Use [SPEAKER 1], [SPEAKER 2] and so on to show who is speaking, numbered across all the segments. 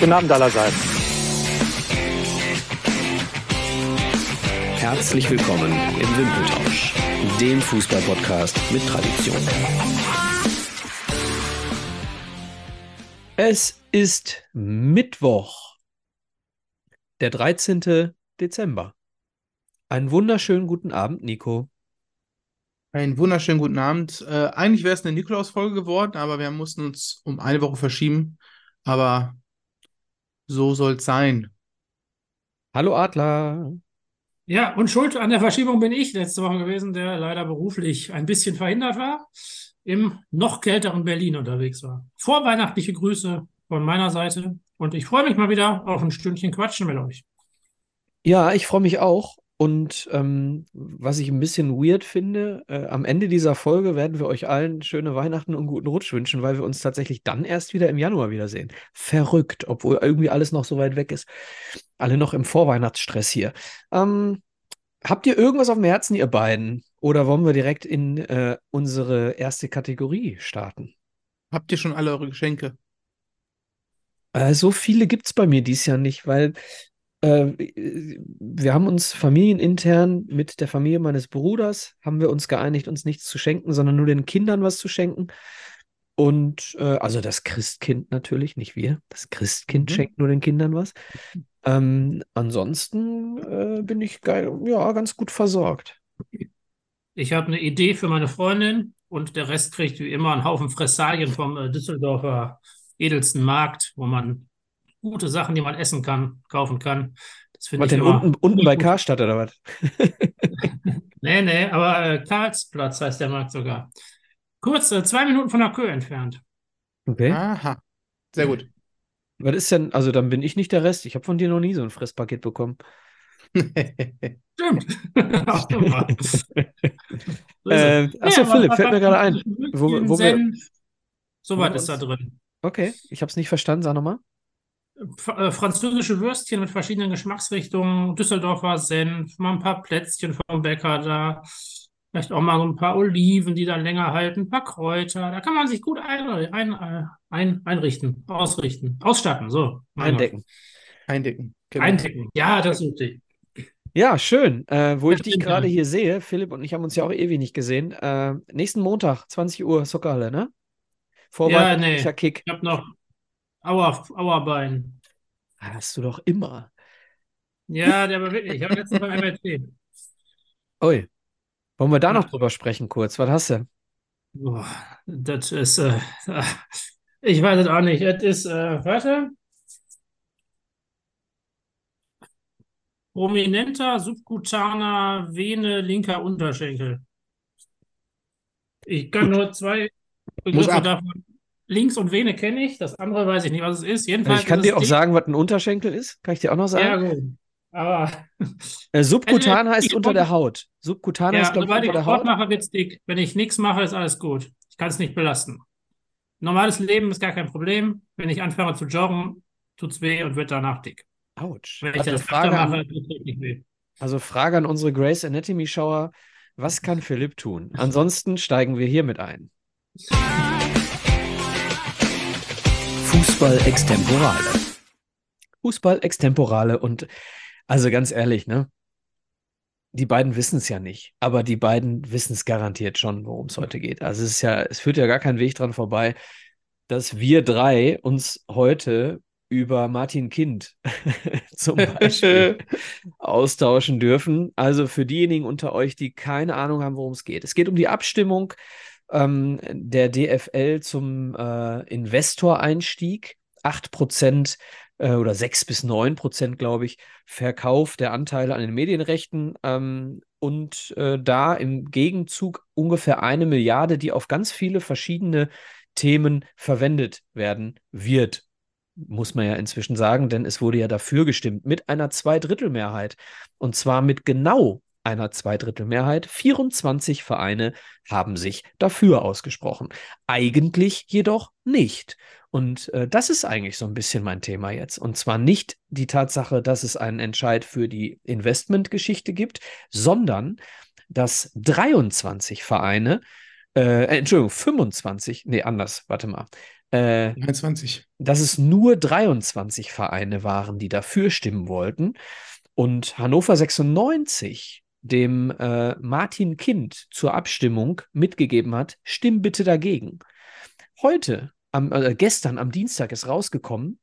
[SPEAKER 1] Guten Abend allerseits.
[SPEAKER 2] Herzlich willkommen im Wimpeltausch, dem Fußballpodcast mit Tradition.
[SPEAKER 3] Es ist Mittwoch, der 13. Dezember. Einen wunderschönen guten Abend, Nico.
[SPEAKER 4] Einen wunderschönen guten Abend. Äh, eigentlich wäre es eine Nikolaus-Folge geworden, aber wir mussten uns um eine Woche verschieben. Aber so soll es sein.
[SPEAKER 3] Hallo Adler.
[SPEAKER 5] Ja, und schuld an der Verschiebung bin ich letzte Woche gewesen, der leider beruflich ein bisschen verhindert war, im noch kälteren Berlin unterwegs war. Vorweihnachtliche Grüße von meiner Seite und ich freue mich mal wieder auf ein Stündchen Quatschen mit euch.
[SPEAKER 3] Ja, ich freue mich auch. Und ähm, was ich ein bisschen weird finde, äh, am Ende dieser Folge werden wir euch allen schöne Weihnachten und guten Rutsch wünschen, weil wir uns tatsächlich dann erst wieder im Januar wiedersehen. Verrückt, obwohl irgendwie alles noch so weit weg ist. Alle noch im Vorweihnachtsstress hier. Ähm, habt ihr irgendwas auf dem Herzen, ihr beiden? Oder wollen wir direkt in äh, unsere erste Kategorie starten?
[SPEAKER 4] Habt ihr schon alle eure Geschenke?
[SPEAKER 3] Äh, so viele gibt es bei mir dieses Jahr nicht, weil wir haben uns familienintern mit der Familie meines Bruders, haben wir uns geeinigt, uns nichts zu schenken, sondern nur den Kindern was zu schenken. Und äh, also das Christkind natürlich, nicht wir. Das Christkind
[SPEAKER 4] Mhm.
[SPEAKER 3] schenkt nur den Kindern was. Ähm, ansonsten äh, bin ich geil, ja, ganz gut versorgt.
[SPEAKER 5] Ich habe eine Idee für meine Freundin und der Rest kriegt wie immer einen Haufen Fressalien vom äh, Düsseldorfer edelsten Markt, wo man gute Sachen, die man essen kann, kaufen kann. Das finde
[SPEAKER 3] Was
[SPEAKER 5] ich
[SPEAKER 3] denn
[SPEAKER 5] immer
[SPEAKER 3] unten, unten bei. Karstadt oder was?
[SPEAKER 5] Nee, nee, aber äh, Karlsplatz heißt der Markt sogar. Kurz, äh, zwei Minuten von der Kö entfernt.
[SPEAKER 3] Okay.
[SPEAKER 4] Aha. Sehr gut.
[SPEAKER 3] Was ist denn, also dann bin ich nicht der Rest. Ich habe von dir noch nie so ein Fresspaket bekommen.
[SPEAKER 5] Stimmt.
[SPEAKER 3] Äh, achso,
[SPEAKER 5] Ja,
[SPEAKER 3] Philipp, fällt mir gerade ein. Wo, wo wir,
[SPEAKER 5] Senf,
[SPEAKER 3] wo
[SPEAKER 5] soweit
[SPEAKER 3] wir
[SPEAKER 5] ist da drin.
[SPEAKER 3] okay, ich habe es nicht verstanden, sag nochmal.
[SPEAKER 5] Äh, französische Würstchen mit verschiedenen Geschmacksrichtungen, Düsseldorfer Senf, mal ein paar Plätzchen vom Bäcker da, vielleicht auch mal so ein paar Oliven, die dann länger halten, ein paar Kräuter. Da kann man sich gut ein, ein, ein, einrichten, ausrichten, ausstatten. So.
[SPEAKER 3] Eindecken.
[SPEAKER 4] Eindecken. Genau.
[SPEAKER 5] Eindecken. Ja, das suchte ich.
[SPEAKER 3] Ja, schön. Äh, wo ich
[SPEAKER 5] Ja,
[SPEAKER 3] dich gerade hier sehe, Philipp und ich haben uns ja auch ewig nicht gesehen. Äh, nächsten Montag, 20 Uhr, Soccerhalle, ne?
[SPEAKER 5] Ja,
[SPEAKER 3] Vorweihnachtlicher
[SPEAKER 5] nee.
[SPEAKER 3] Kick.
[SPEAKER 5] Ich habe noch Auer, Auerbein.
[SPEAKER 3] Ah, Hast du doch immer.
[SPEAKER 5] Ja, der war wirklich. Ich habe letztens beim MRT.
[SPEAKER 3] Ui. Wollen wir da noch drüber sprechen kurz? Was hast du?
[SPEAKER 5] Boah, das ist, äh, ich weiß es auch nicht. Es ist, äh, warte. Prominenter subkutaner Vene linker Unterschenkel. Ich kann nur zwei Begriffe davon. Links und Vene kenne ich, das andere weiß ich nicht, was es ist.
[SPEAKER 3] Also
[SPEAKER 5] Jedenfalls
[SPEAKER 3] ich kann
[SPEAKER 5] ist
[SPEAKER 3] dir
[SPEAKER 5] es
[SPEAKER 3] auch sagen, was ein Unterschenkel ist. Kann ich dir auch noch
[SPEAKER 5] Ja,
[SPEAKER 3] sagen?
[SPEAKER 5] gut. Aber
[SPEAKER 3] Äh, subkutan
[SPEAKER 5] Also,
[SPEAKER 3] heißt
[SPEAKER 5] ich
[SPEAKER 3] unter der Haut. Subkutan
[SPEAKER 5] ja,
[SPEAKER 3] heißt, glaube ich, unter
[SPEAKER 5] ich
[SPEAKER 3] der
[SPEAKER 5] Sport
[SPEAKER 3] Haut.
[SPEAKER 5] mache, wird's dick. Wenn ich nichts mache, ist alles gut. Ich kann es nicht belasten. Normales Leben ist gar kein Problem. Wenn ich anfange zu joggen, tut's weh und wird danach dick.
[SPEAKER 3] Autsch.
[SPEAKER 5] Wenn ich
[SPEAKER 3] Also
[SPEAKER 5] das öfter
[SPEAKER 3] Frage
[SPEAKER 5] mache,
[SPEAKER 3] an,
[SPEAKER 5] tut's wirklich weh.
[SPEAKER 3] also Frage an unsere Grace Anatomy-Schauer. Was kann Philipp tun? Ansonsten steigen wir hiermit ein.
[SPEAKER 2] Fußball Extemporale.
[SPEAKER 3] Fußball Extemporale und also ganz ehrlich, ne? Die beiden wissen es ja nicht, aber die beiden wissen es garantiert schon, worum es heute geht. Also es ist ja, es führt ja gar kein Weg dran vorbei, dass wir drei uns heute über Martin Kind zum Beispiel austauschen dürfen. Also für diejenigen unter euch, die keine Ahnung haben, worum es geht. Es geht um die Abstimmung ähm, der DFL zum äh, Investoreinstieg. 8% äh, oder 6 bis 9 Prozent, glaube ich, Verkauf der Anteile an den Medienrechten ähm, und äh, da im Gegenzug ungefähr eine Milliarde, die auf ganz viele verschiedene Themen verwendet werden wird. Muss man ja inzwischen sagen, denn es wurde ja dafür gestimmt mit einer Zweidrittelmehrheit. Und zwar mit genau einer Zweidrittelmehrheit. 24 Vereine haben sich dafür ausgesprochen. Eigentlich jedoch nicht. Und äh, das ist eigentlich so ein bisschen mein Thema jetzt. Und zwar nicht die Tatsache, dass es einen Entscheid für die Investmentgeschichte gibt, sondern dass 23 Vereine, äh, Entschuldigung, 25, nee, anders, warte mal. äh,
[SPEAKER 4] 21.
[SPEAKER 3] dass es nur 23 Vereine waren, die dafür stimmen wollten. Und Hannover 96 dem äh, Martin Kind zur Abstimmung mitgegeben hat, stimm bitte dagegen. Heute, am, äh, gestern am Dienstag ist rausgekommen,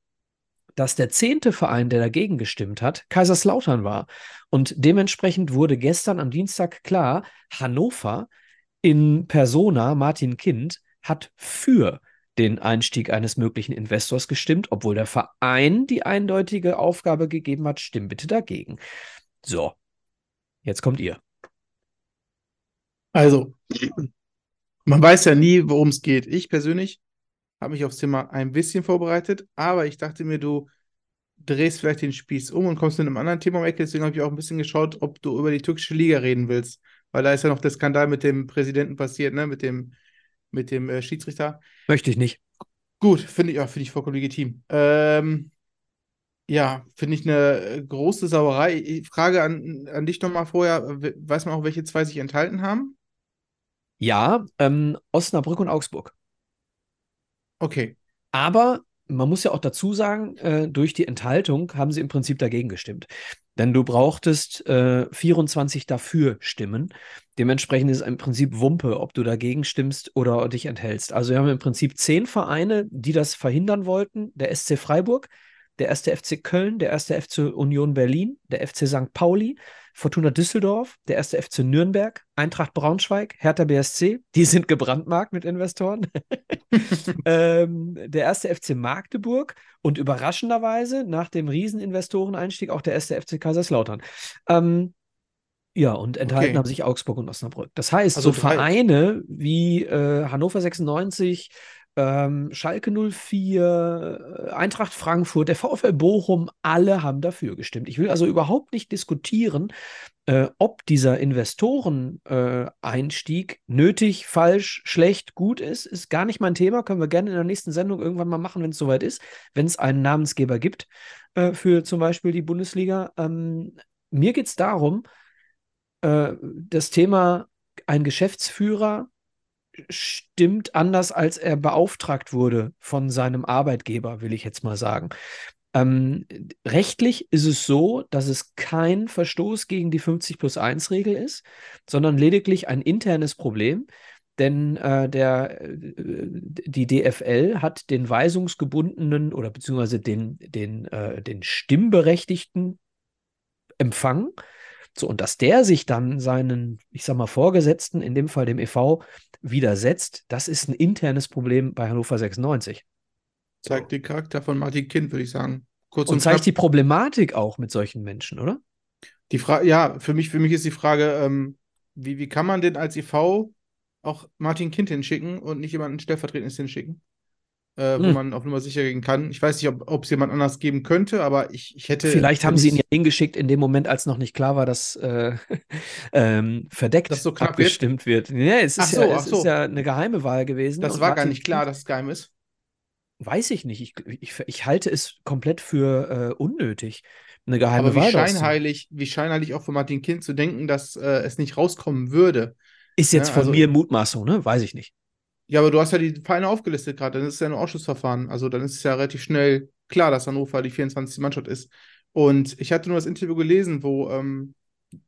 [SPEAKER 3] dass der zehnte Verein, der dagegen gestimmt hat, Kaiserslautern war. Und dementsprechend wurde gestern am Dienstag klar, Hannover in Persona, Martin Kind, hat für den Einstieg eines möglichen Investors gestimmt, obwohl der Verein die eindeutige Aufgabe gegeben hat, stimm bitte dagegen. So, jetzt kommt ihr.
[SPEAKER 4] Also, man weiß ja nie, worum es geht. Ich persönlich habe mich aufs Thema ein bisschen vorbereitet, aber ich dachte mir, du drehst vielleicht den Spieß um und kommst mit einem anderen Thema um Ecke. Deswegen habe ich auch ein bisschen geschaut, ob du über die türkische Liga reden willst. Weil da ist ja noch der Skandal mit dem Präsidenten passiert, ne? Mit dem, mit dem äh, Schiedsrichter.
[SPEAKER 3] Möchte ich nicht.
[SPEAKER 4] Gut, finde ich, ja, finde ich vollkommen legitim. Ähm, ja, finde ich eine äh, große Sauerei. Ich frage an, an dich nochmal vorher, weiß man auch, welche zwei sich enthalten haben?
[SPEAKER 3] Ja, ähm, Osnabrück und Augsburg.
[SPEAKER 4] Okay.
[SPEAKER 3] Aber man muss ja auch dazu sagen, äh, durch die Enthaltung haben sie im Prinzip dagegen gestimmt. Denn du brauchtest äh, 24 dafür Stimmen. Dementsprechend ist es im Prinzip Wumpe, ob du dagegen stimmst oder dich enthältst. Also wir haben im Prinzip zehn Vereine, die das verhindern wollten. Der SC Freiburg, der erste FC Köln, der erste FC Union Berlin, der FC St. Pauli, Fortuna Düsseldorf, der erste FC Nürnberg, Eintracht Braunschweig, Hertha BSC, die sind gebrandmarkt mit Investoren, ähm, der erste FC Magdeburg und überraschenderweise nach dem Rieseninvestoreneinstieg auch der erste FC Kaiserslautern. Ähm, ja, und enthalten
[SPEAKER 4] Okay.
[SPEAKER 3] haben sich Augsburg und Osnabrück. Das heißt,
[SPEAKER 4] Also
[SPEAKER 3] so Vereine wie äh, Hannover 96, ähm, Schalke 04, äh, Eintracht Frankfurt, der VfL Bochum, alle haben dafür gestimmt. Ich will also überhaupt nicht diskutieren, äh, ob dieser Investoren-Einstieg Einstieg nötig, falsch, schlecht, gut ist. Ist gar nicht mein Thema. Können wir gerne in der nächsten Sendung irgendwann mal machen, wenn es soweit ist, wenn es einen Namensgeber gibt äh, für zum Beispiel die Bundesliga. Ähm, mir geht es darum, äh, das Thema, ein Geschäftsführer stimmt anders, als er beauftragt wurde von seinem Arbeitgeber, will ich jetzt mal sagen. Ähm, rechtlich ist es so, dass es kein Verstoß gegen die 50 plus 1 Regel ist, sondern lediglich ein internes Problem. Denn äh, der, äh, die DFL hat den weisungsgebundenen oder beziehungsweise den, den, äh, den Stimmberechtigten empfangen. So, und dass der sich dann seinen, ich sag mal, Vorgesetzten, in dem Fall dem e.V., widersetzt, das ist ein internes Problem bei Hannover 96.
[SPEAKER 4] Zeigt den Charakter von Martin Kind, würde ich sagen. Kurz
[SPEAKER 3] Und
[SPEAKER 4] und
[SPEAKER 3] zeigt
[SPEAKER 4] knapp.
[SPEAKER 3] die Problematik auch mit solchen Menschen, oder?
[SPEAKER 4] Die Frage, ja, für mich, für mich ist die Frage, ähm, wie, wie kann man denn als EV auch Martin Kind hinschicken und nicht jemanden stellvertretendes hinschicken? Äh, wo
[SPEAKER 3] Hm.
[SPEAKER 4] man auf Nummer sicher gehen kann. Ich weiß nicht, ob es jemand anders geben könnte, aber ich, ich hätte.
[SPEAKER 3] Vielleicht haben sie ihn ja hingeschickt in dem Moment, als noch nicht klar war, dass äh, ähm, verdeckt
[SPEAKER 4] Dass so knapp wird?
[SPEAKER 3] abgestimmt wird. Ja, es ist,
[SPEAKER 4] so,
[SPEAKER 3] ja, es
[SPEAKER 4] so.
[SPEAKER 3] ist ja eine geheime Wahl gewesen.
[SPEAKER 4] Das war gar nicht klar, dass es geheim ist.
[SPEAKER 3] Weiß ich nicht. Ich, ich, ich halte es komplett für äh, unnötig, eine geheime
[SPEAKER 4] Aber wie
[SPEAKER 3] Wahl
[SPEAKER 4] scheinheilig, wie scheinheilig auch von Martin Kind zu denken, dass äh, es nicht rauskommen würde.
[SPEAKER 3] Ist jetzt
[SPEAKER 4] Ja,
[SPEAKER 3] von
[SPEAKER 4] also-
[SPEAKER 3] mir Mutmaßung, ne? Weiß ich nicht.
[SPEAKER 4] Ja, aber du hast ja die Vereine aufgelistet gerade, dann ist es ja ein Ausschussverfahren. Also dann ist es ja relativ schnell klar, dass Hannover die 24. Mannschaft ist. Und ich hatte nur das Interview gelesen, wo ähm,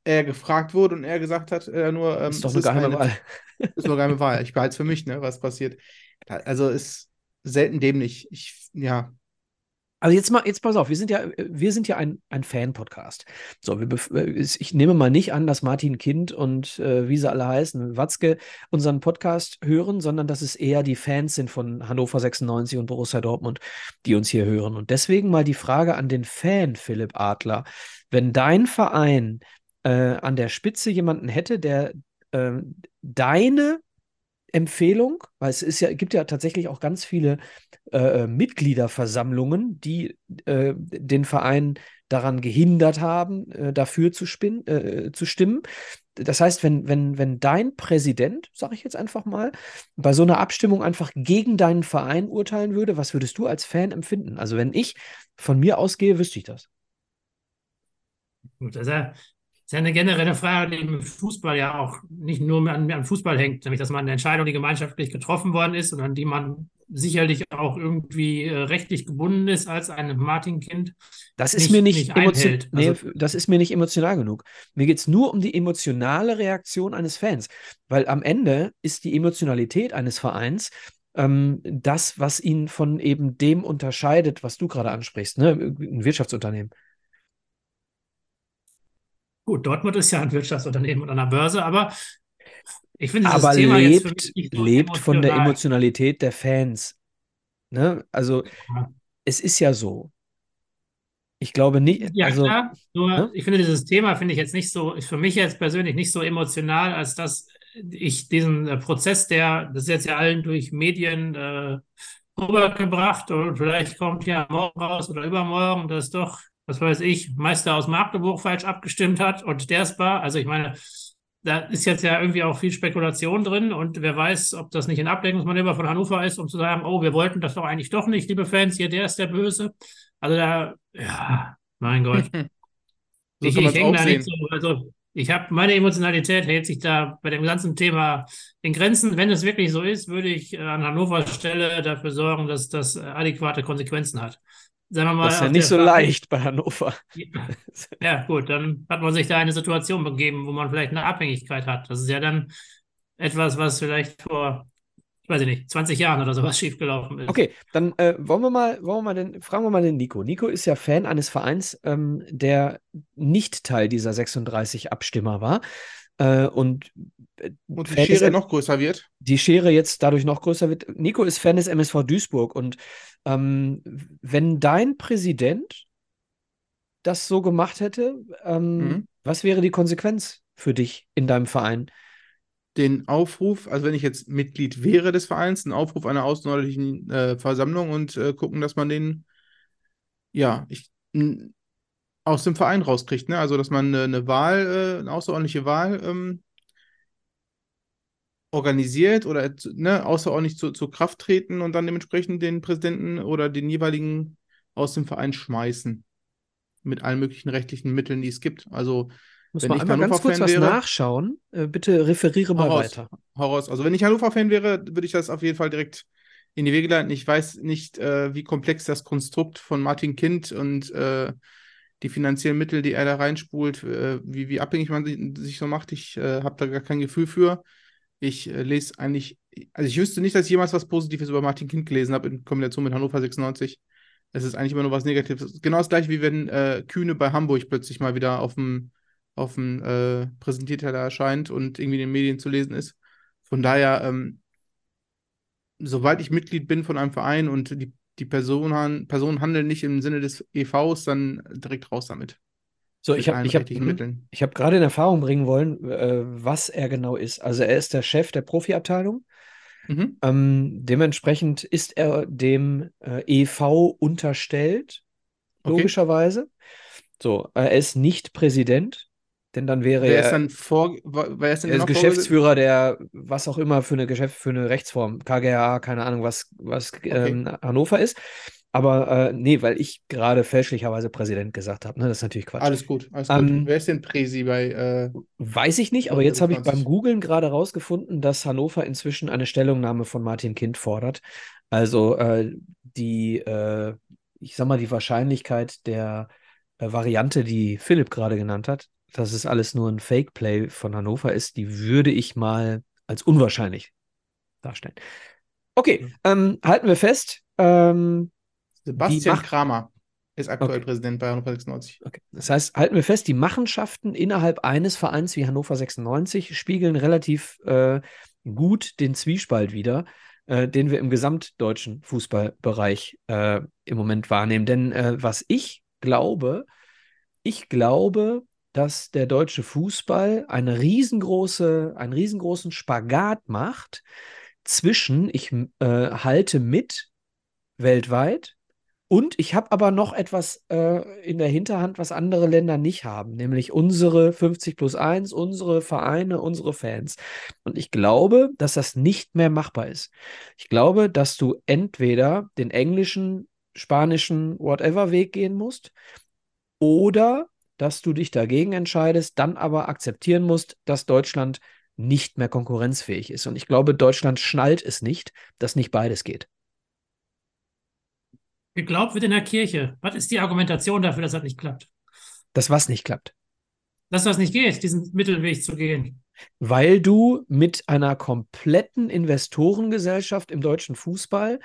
[SPEAKER 4] er gefragt wurde und er gesagt hat, äh, nur, ähm,
[SPEAKER 3] ist doch eine geheime
[SPEAKER 4] keine-
[SPEAKER 3] Wahl.
[SPEAKER 4] ist nur eine geheime Wahl. Ich behalte es für mich, ne, was passiert. Also ist selten dämlich. Ich, ja,
[SPEAKER 3] Also jetzt mal, jetzt pass auf, wir sind ja, wir sind ja ein, ein Fan-Podcast. So, wir, äh, ich nehme mal nicht an, dass Martin Kind und äh, wie sie alle heißen, Watzke, unseren Podcast hören, sondern dass es eher die Fans sind von Hannover 96 und Borussia Dortmund, die uns hier hören. Und deswegen mal die Frage an den Fan, Philipp Adler. Wenn dein Verein äh, an der Spitze jemanden hätte, der äh, deine Empfehlung, weil es ist ja, gibt ja tatsächlich auch ganz viele äh, Mitgliederversammlungen, die äh, den Verein daran gehindert haben, äh, dafür zu, spin äh, zu stimmen. Das heißt, wenn, wenn, wenn dein Präsident, sage ich jetzt einfach mal, bei so einer Abstimmung einfach gegen deinen Verein urteilen würde, was würdest du als Fan empfinden? Also wenn ich von mir ausgehe, wüsste ich das.
[SPEAKER 5] Gut, das ist ja, das ist ja eine generelle Frage, die im Fußball ja auch nicht nur an, an Fußball hängt, nämlich dass man eine Entscheidung, die gemeinschaftlich getroffen worden ist und an die man sicherlich auch irgendwie äh, rechtlich gebunden ist als ein Martin-Kind.
[SPEAKER 3] Das ist
[SPEAKER 5] nicht-
[SPEAKER 3] mir nicht,
[SPEAKER 5] nicht
[SPEAKER 3] emotion
[SPEAKER 5] einhält.
[SPEAKER 3] nee,
[SPEAKER 5] Also-
[SPEAKER 3] das ist mir nicht emotional genug. Mir geht es nur um die emotionale Reaktion eines Fans, weil am Ende ist die Emotionalität eines Vereins ähm, das, was ihn von eben dem unterscheidet, was du gerade ansprichst, ne? Ein Wirtschaftsunternehmen.
[SPEAKER 5] Gut, Dortmund ist ja ein Wirtschaftsunternehmen und an der Börse, aber ich finde dieses
[SPEAKER 3] Aber
[SPEAKER 5] Thema jetzt
[SPEAKER 3] lebt,
[SPEAKER 5] so
[SPEAKER 3] lebt von der
[SPEAKER 5] emotional.
[SPEAKER 3] Emotionalität der Fans. Ne? Also
[SPEAKER 5] Ja.
[SPEAKER 3] es ist ja so. Ich glaube nicht,
[SPEAKER 5] Ja,
[SPEAKER 3] also
[SPEAKER 5] klar. Nur
[SPEAKER 3] ne?
[SPEAKER 5] ich finde dieses Thema finde ich jetzt nicht so, ist für mich jetzt persönlich nicht so emotional, als dass ich diesen äh, Prozess, der, das ist jetzt ja allen durch Medien äh, rübergebracht und vielleicht kommt ja morgen raus oder übermorgen, dass doch, was weiß ich, Meister aus Magdeburg falsch abgestimmt hat und der es war. Also ich meine, da ist jetzt ja irgendwie auch viel Spekulation drin und wer weiß, ob das nicht ein Ablenkungsmanöver von Hannover ist, um zu sagen, oh, wir wollten das doch eigentlich doch nicht, liebe Fans, hier, der ist der Böse. Also da, ja, mein Gott.
[SPEAKER 4] So
[SPEAKER 5] ich ich hänge da nicht so, also ich habe meine Emotionalität hält sich da bei dem ganzen Thema in Grenzen. Wenn es wirklich so ist, würde ich äh, an Hannovers Stelle dafür sorgen, dass das äh, adäquate Konsequenzen hat. Sagen wir mal,
[SPEAKER 3] das ist ja nicht so
[SPEAKER 5] Fach-
[SPEAKER 3] leicht bei Hannover.
[SPEAKER 5] Ja, gut, dann hat man sich da eine Situation begeben, wo man vielleicht eine Abhängigkeit hat. Das ist ja dann etwas, was vielleicht vor, ich weiß ich nicht, 20 Jahren oder sowas schiefgelaufen ist.
[SPEAKER 3] Okay, dann äh, wollen wir mal, wollen wir mal den, fragen wir mal den Nico. Nico ist ja Fan eines Vereins, ähm, der nicht Teil dieser 36 Abstimmer war. Äh, und
[SPEAKER 4] Und die
[SPEAKER 3] Fan
[SPEAKER 4] Schere noch größer wird.
[SPEAKER 3] die Schere jetzt dadurch noch größer wird. Nico ist Fan des MSV Duisburg und ähm, wenn dein Präsident das so gemacht hätte, ähm,
[SPEAKER 4] Mhm.
[SPEAKER 3] was wäre die Konsequenz für dich in deinem Verein?
[SPEAKER 4] den Aufruf, also wenn ich jetzt Mitglied wäre des Vereins, einen Aufruf einer außerordentlichen äh, Versammlung und äh, gucken, dass man den, ja, ich, aus dem Verein rauskriegt, ne? Also, dass man eine, eine Wahl, äh, eine außerordentliche Wahl ähm, organisiert oder ne, außerordentlich zu, zur Kraft treten und dann dementsprechend den Präsidenten oder den jeweiligen aus dem Verein schmeißen. Mit allen möglichen rechtlichen Mitteln, die es gibt. Also,
[SPEAKER 3] Muss
[SPEAKER 4] Wenn
[SPEAKER 3] man
[SPEAKER 4] ich
[SPEAKER 3] einmal ganz kurz
[SPEAKER 4] Hannover-Fan
[SPEAKER 3] was
[SPEAKER 4] wäre-
[SPEAKER 3] nachschauen. Äh, bitte referiere mal
[SPEAKER 4] raus.
[SPEAKER 3] weiter.
[SPEAKER 4] Hau raus. Also wenn ich Hannover-Fan wäre, würde ich das auf jeden Fall direkt in die Wege leiten. Ich weiß nicht, äh, wie komplex das Konstrukt von Martin Kind und äh, die finanziellen Mittel, die er da reinspult, äh, wie, wie abhängig man sich, sich so macht. Ich äh, habe da gar kein Gefühl für. Ich äh, lese eigentlich, also ich wüsste nicht, dass ich jemals was Positives über Martin Kind gelesen habe in Kombination mit Hannover 96. Es ist eigentlich immer nur was Negatives. Genau das gleiche, wie wenn äh, Kühne bei Hamburg plötzlich mal wieder auf dem auf dem äh, Präsentierteller erscheint und irgendwie in den Medien zu lesen ist. Von daher, ähm, sobald ich Mitglied bin von einem Verein und die, die Personen, Personen handeln nicht im Sinne des EVs, dann direkt raus damit.
[SPEAKER 3] So, ich habe ich hab, ich hab gerade in Erfahrung bringen wollen, äh, was er genau ist. Also er ist der Chef der Profiabteilung.
[SPEAKER 4] Mhm.
[SPEAKER 3] Ähm, dementsprechend ist er dem äh, EV unterstellt,
[SPEAKER 4] Okay.
[SPEAKER 3] logischerweise. So, äh, er ist nicht Präsident, denn dann wäre
[SPEAKER 4] Wer
[SPEAKER 3] er,
[SPEAKER 4] ist dann vor, wer ist denn
[SPEAKER 3] er ist Geschäftsführer der, was auch immer für eine Geschäft, für eine Rechtsform, KGA, keine Ahnung, was, was ähm, Hannover ist. Aber äh, nee, weil ich gerade fälschlicherweise Präsident gesagt habe. Ne? Das ist natürlich Quatsch.
[SPEAKER 4] Alles gut, alles gut.
[SPEAKER 3] Ähm,
[SPEAKER 4] wer ist denn Präsi bei äh,
[SPEAKER 3] Weiß ich nicht, aber jetzt habe ich
[SPEAKER 4] 20.
[SPEAKER 3] beim Googlen gerade rausgefunden, dass Hannover inzwischen eine Stellungnahme von Martin Kind fordert. Also äh, die, äh, ich sag mal, die Wahrscheinlichkeit der äh, Variante, die Philipp gerade genannt hat, dass es alles nur ein Fake-Play von Hannover ist, die würde ich mal als unwahrscheinlich darstellen. Okay, ähm, halten wir fest. Ähm,
[SPEAKER 4] Sebastian
[SPEAKER 3] Macht-
[SPEAKER 4] Kramer ist aktuell
[SPEAKER 3] Okay.
[SPEAKER 4] Präsident bei Hannover 96.
[SPEAKER 3] Okay. Das heißt, halten wir fest, die Machenschaften innerhalb eines Vereins wie Hannover 96 spiegeln relativ äh, gut den Zwiespalt wider, äh, den wir im gesamtdeutschen Fußballbereich äh, im Moment wahrnehmen. Denn äh, was ich glaube, ich glaube, dass der deutsche Fußball eine riesengroße, einen riesengroßen Spagat macht zwischen, ich äh, halte mit weltweit und ich habe aber noch etwas äh, in der Hinterhand, was andere Länder nicht haben, nämlich unsere 50 plus 1, unsere Vereine, unsere Fans. Und ich glaube, dass das nicht mehr machbar ist. Ich glaube, dass du entweder den englischen, spanischen, whatever Weg gehen musst oder dass du dich dagegen entscheidest, dann aber akzeptieren musst, dass Deutschland nicht mehr konkurrenzfähig ist. Und ich glaube, Deutschland schnallt es nicht, dass nicht beides geht.
[SPEAKER 5] Geglaubt wird in der Kirche. Was ist die Argumentation dafür, dass das nicht klappt?
[SPEAKER 3] Das was nicht klappt.
[SPEAKER 5] Dass das nicht geht, diesen Mittelweg zu gehen.
[SPEAKER 3] Weil du mit einer kompletten Investorengesellschaft im deutschen Fußball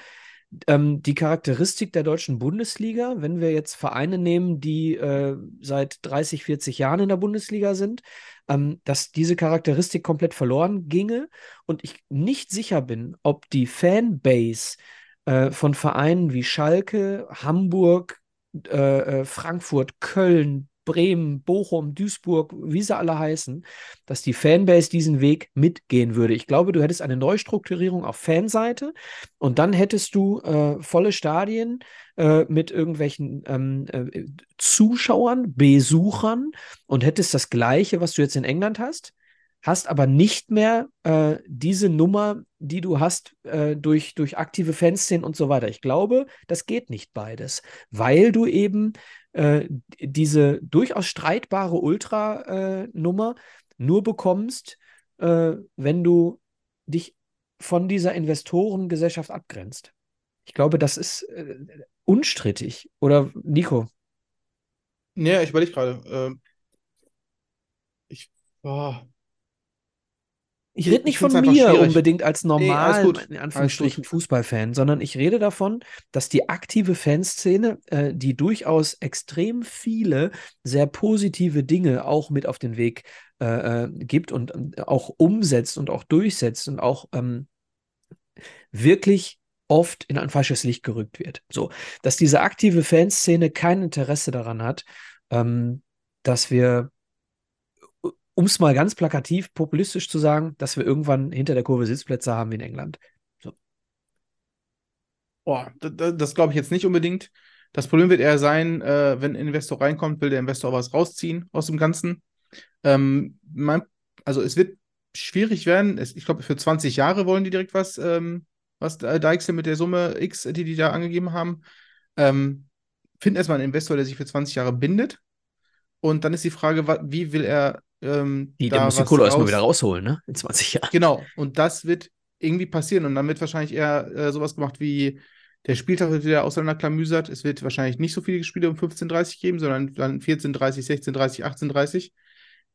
[SPEAKER 3] ähm, die Charakteristik der deutschen Bundesliga, wenn wir jetzt Vereine nehmen, die äh, seit 30, 40 Jahren in der Bundesliga sind, ähm, dass diese Charakteristik komplett verloren ginge und ich nicht sicher bin, ob die Fanbase äh, von Vereinen wie Schalke, Hamburg, äh, äh Frankfurt, Köln, Bremen, Bochum, Duisburg, wie sie alle heißen, dass die Fanbase diesen Weg mitgehen würde. Ich glaube, du hättest eine Neustrukturierung auf Fanseite und dann hättest du äh, volle Stadien äh, mit irgendwelchen ähm, äh, Zuschauern, Besuchern und hättest das Gleiche, was du jetzt in England hast hast aber nicht mehr äh, diese Nummer, die du hast äh, durch, durch aktive Fanszenen und so weiter. Ich glaube, das geht nicht beides, weil du eben äh, diese durchaus streitbare Ultra-Nummer nur bekommst, äh, wenn du dich von dieser Investorengesellschaft abgrenzt. Ich glaube, das ist äh, unstrittig. Oder Nico?
[SPEAKER 4] Ja, ich überlege gerade. Ich, oh,
[SPEAKER 3] ich rede nicht von mir unbedingt als normal, nee, in Anführungsstrichen, Fußballfan, sondern ich rede davon, dass die aktive Fanszene, äh, die durchaus extrem viele sehr positive Dinge auch mit auf den Weg äh, äh gibt und äh, auch umsetzt und auch durchsetzt und auch ähm, wirklich oft in ein falsches Licht gerückt wird. So, dass diese aktive Fanszene kein Interesse daran hat, ähm, dass wir um es mal ganz plakativ, populistisch zu sagen, dass wir irgendwann hinter der Kurve Sitzplätze haben wie in England. So.
[SPEAKER 4] Das, das glaube ich jetzt nicht unbedingt. Das Problem wird eher sein, äh, wenn ein Investor reinkommt, will der Investor was rausziehen aus dem Ganzen. Ähm, mein, also es wird schwierig werden. Es, ich glaube, für 20 Jahre wollen die direkt was, ähm, was Dijksel mit der Summe X, die die da angegeben haben. Ähm, finden erstmal einen Investor, der sich für 20 Jahre bindet. Und dann ist die Frage, wie will er ähm,
[SPEAKER 3] die, der muss die Kohle erstmal wieder rausholen, ne? In 20 Jahren.
[SPEAKER 4] Genau. Und das wird irgendwie passieren. Und dann wird wahrscheinlich eher äh, sowas gemacht wie der Spieltag wird wieder auseinanderklamüsert. Es wird wahrscheinlich nicht so viele Spiele um 15.30 geben, sondern dann 14.30, 16.30, 18.30.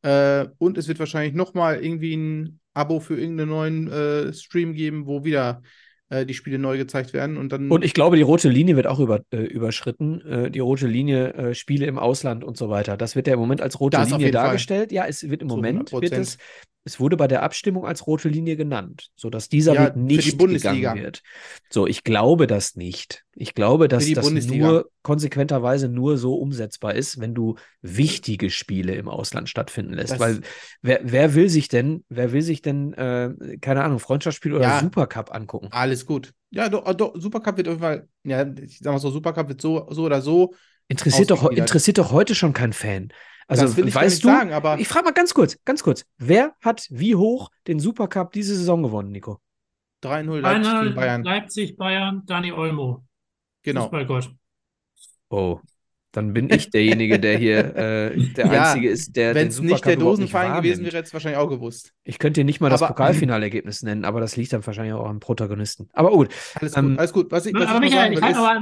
[SPEAKER 4] Äh, und es wird wahrscheinlich nochmal irgendwie ein Abo für irgendeinen neuen äh, Stream geben, wo wieder äh, die Spiele neu gezeigt werden. Und, dann
[SPEAKER 3] und ich glaube, die rote Linie wird auch über, äh, überschritten. Äh, die rote Linie, äh, Spiele im Ausland und so weiter. Das wird ja im Moment als rote das Linie dargestellt. Fall. Ja, es wird im Moment, wird es, es wurde bei der Abstimmung als rote Linie genannt, sodass dieser ja, Weg nicht gegangen wird. So, ich glaube das nicht. Ich glaube, dass das nur konsequenterweise nur so umsetzbar ist, wenn du wichtige Spiele im Ausland stattfinden lässt. Das Weil wer, wer will sich denn, wer will sich denn, äh, keine Ahnung, Freundschaftsspiel oder ja, Supercup angucken?
[SPEAKER 4] Alles gut. Ja, doch, doch, Supercup wird auf jeden Fall, ja, ich sag mal so, Supercup wird so, so oder so.
[SPEAKER 3] Interessiert doch, interessiert doch heute schon kein Fan. Also das will ich weißt du, sagen, aber ich frage mal ganz kurz, ganz kurz, wer hat wie hoch den Supercup diese Saison gewonnen, Nico?
[SPEAKER 4] 3-0 Leipzig,
[SPEAKER 5] Bayern. Leipzig, Bayern, Dani Olmo.
[SPEAKER 4] Genau.
[SPEAKER 5] Fußballgott.
[SPEAKER 3] Oh, dann bin ich derjenige, der hier äh, der ja, Einzige ist, der
[SPEAKER 4] Wenn es nicht der Dosenverein gewesen wäre, hätte es wahrscheinlich auch gewusst.
[SPEAKER 3] Ich könnte dir nicht mal das Pokalfinalergebnis nennen, aber das liegt dann wahrscheinlich auch am Protagonisten. Aber gut.
[SPEAKER 4] Alles ähm, gut, alles gut. Was ich, was aber ich Michael, ich aber,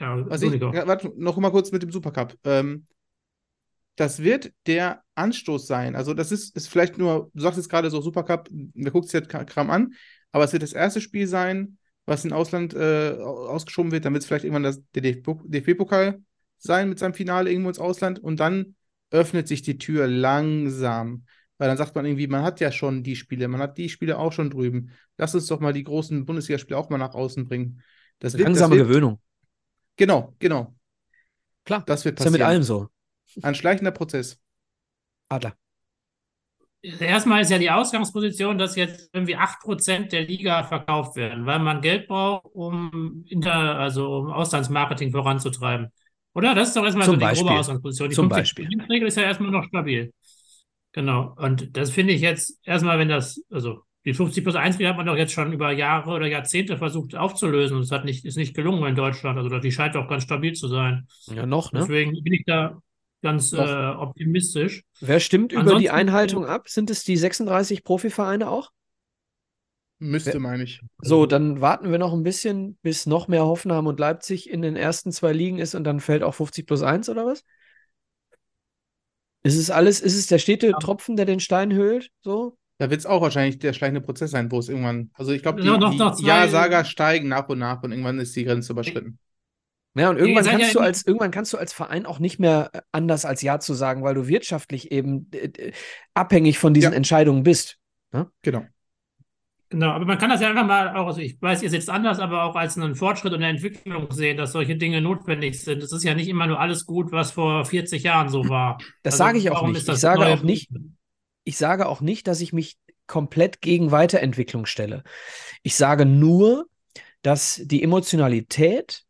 [SPEAKER 4] ja, was ich, warte, noch mal kurz mit dem Supercup. Ähm, das wird der Anstoß sein. Also, das ist, ist vielleicht nur, du sagst jetzt gerade so Supercup, wer guckt sich jetzt Kram an, aber es wird das erste Spiel sein, was im Ausland äh, ausgeschoben wird. Dann wird es vielleicht irgendwann das, der DFB-Pokal sein mit seinem Finale irgendwo ins Ausland und dann öffnet sich die Tür langsam. Weil dann sagt man irgendwie, man hat ja schon die Spiele, man hat die Spiele auch schon drüben. Lass uns doch mal die großen Bundesligaspiele auch mal nach außen bringen.
[SPEAKER 3] Das wird, Langsame das wird, Gewöhnung.
[SPEAKER 4] Genau, genau.
[SPEAKER 3] Klar, das wird passieren. Ist ja mit allem so.
[SPEAKER 4] Ein schleichender Prozess.
[SPEAKER 3] Adler.
[SPEAKER 5] Erstmal ist ja die Ausgangsposition, dass jetzt irgendwie 8% der Liga verkauft werden, weil man Geld braucht, um, Inter, also um Auslandsmarketing voranzutreiben. Oder? Das ist doch erstmal
[SPEAKER 3] Zum
[SPEAKER 5] so die
[SPEAKER 3] Beispiel.
[SPEAKER 5] grobe Ausgangsposition. Die
[SPEAKER 3] Zum Beispiel.
[SPEAKER 5] Regel ist ja erstmal noch stabil. Genau. Und das finde ich jetzt erstmal, wenn das, also die 50 plus 1 Regel hat man doch jetzt schon über Jahre oder Jahrzehnte versucht aufzulösen und es hat nicht, ist nicht gelungen in Deutschland. Also die scheint auch ganz stabil zu sein.
[SPEAKER 3] Ja, noch, ne?
[SPEAKER 5] Deswegen bin ich da ganz äh, optimistisch.
[SPEAKER 3] Wer stimmt Ansonsten, über die Einhaltung ab? Sind es die 36 Profivereine auch?
[SPEAKER 4] Müsste, meine ich.
[SPEAKER 3] So, dann warten wir noch ein bisschen, bis noch mehr Hoffenheim und Leipzig in den ersten zwei Ligen ist und dann fällt auch 50 plus 1 oder was? Ist es alles, ist es der stete Tropfen, der den Stein höhlt? So?
[SPEAKER 4] Da wird es auch wahrscheinlich der schleichende Prozess sein, wo es irgendwann. Also ich glaube, die,
[SPEAKER 5] Ja,
[SPEAKER 4] die Ja-Sager steigen nach und nach und irgendwann ist die Grenze überschritten.
[SPEAKER 3] Ja, und irgendwann
[SPEAKER 5] seid ja
[SPEAKER 3] kannst du als, irgendwann kannst du als Verein auch nicht mehr äh, anders als Ja zu sagen, weil du wirtschaftlich eben äh, äh, abhängig von diesen
[SPEAKER 4] Ja.
[SPEAKER 3] Entscheidungen bist.
[SPEAKER 4] Genau.
[SPEAKER 5] Genau, aber man kann das ja einfach mal auch, also ich weiß, ihr seht es anders, aber auch als einen Fortschritt und eine Entwicklung sehen, dass solche Dinge notwendig sind. Es ist ja nicht immer nur alles gut, was vor 40 Jahren so war.
[SPEAKER 3] Das
[SPEAKER 5] Also
[SPEAKER 3] sage ich auch
[SPEAKER 5] warum
[SPEAKER 3] nicht.
[SPEAKER 5] ist das
[SPEAKER 3] Ich sage auch nicht, ich sage auch nicht, dass ich mich komplett gegen Weiterentwicklung stelle. Ich sage nur, dass die Emotionalität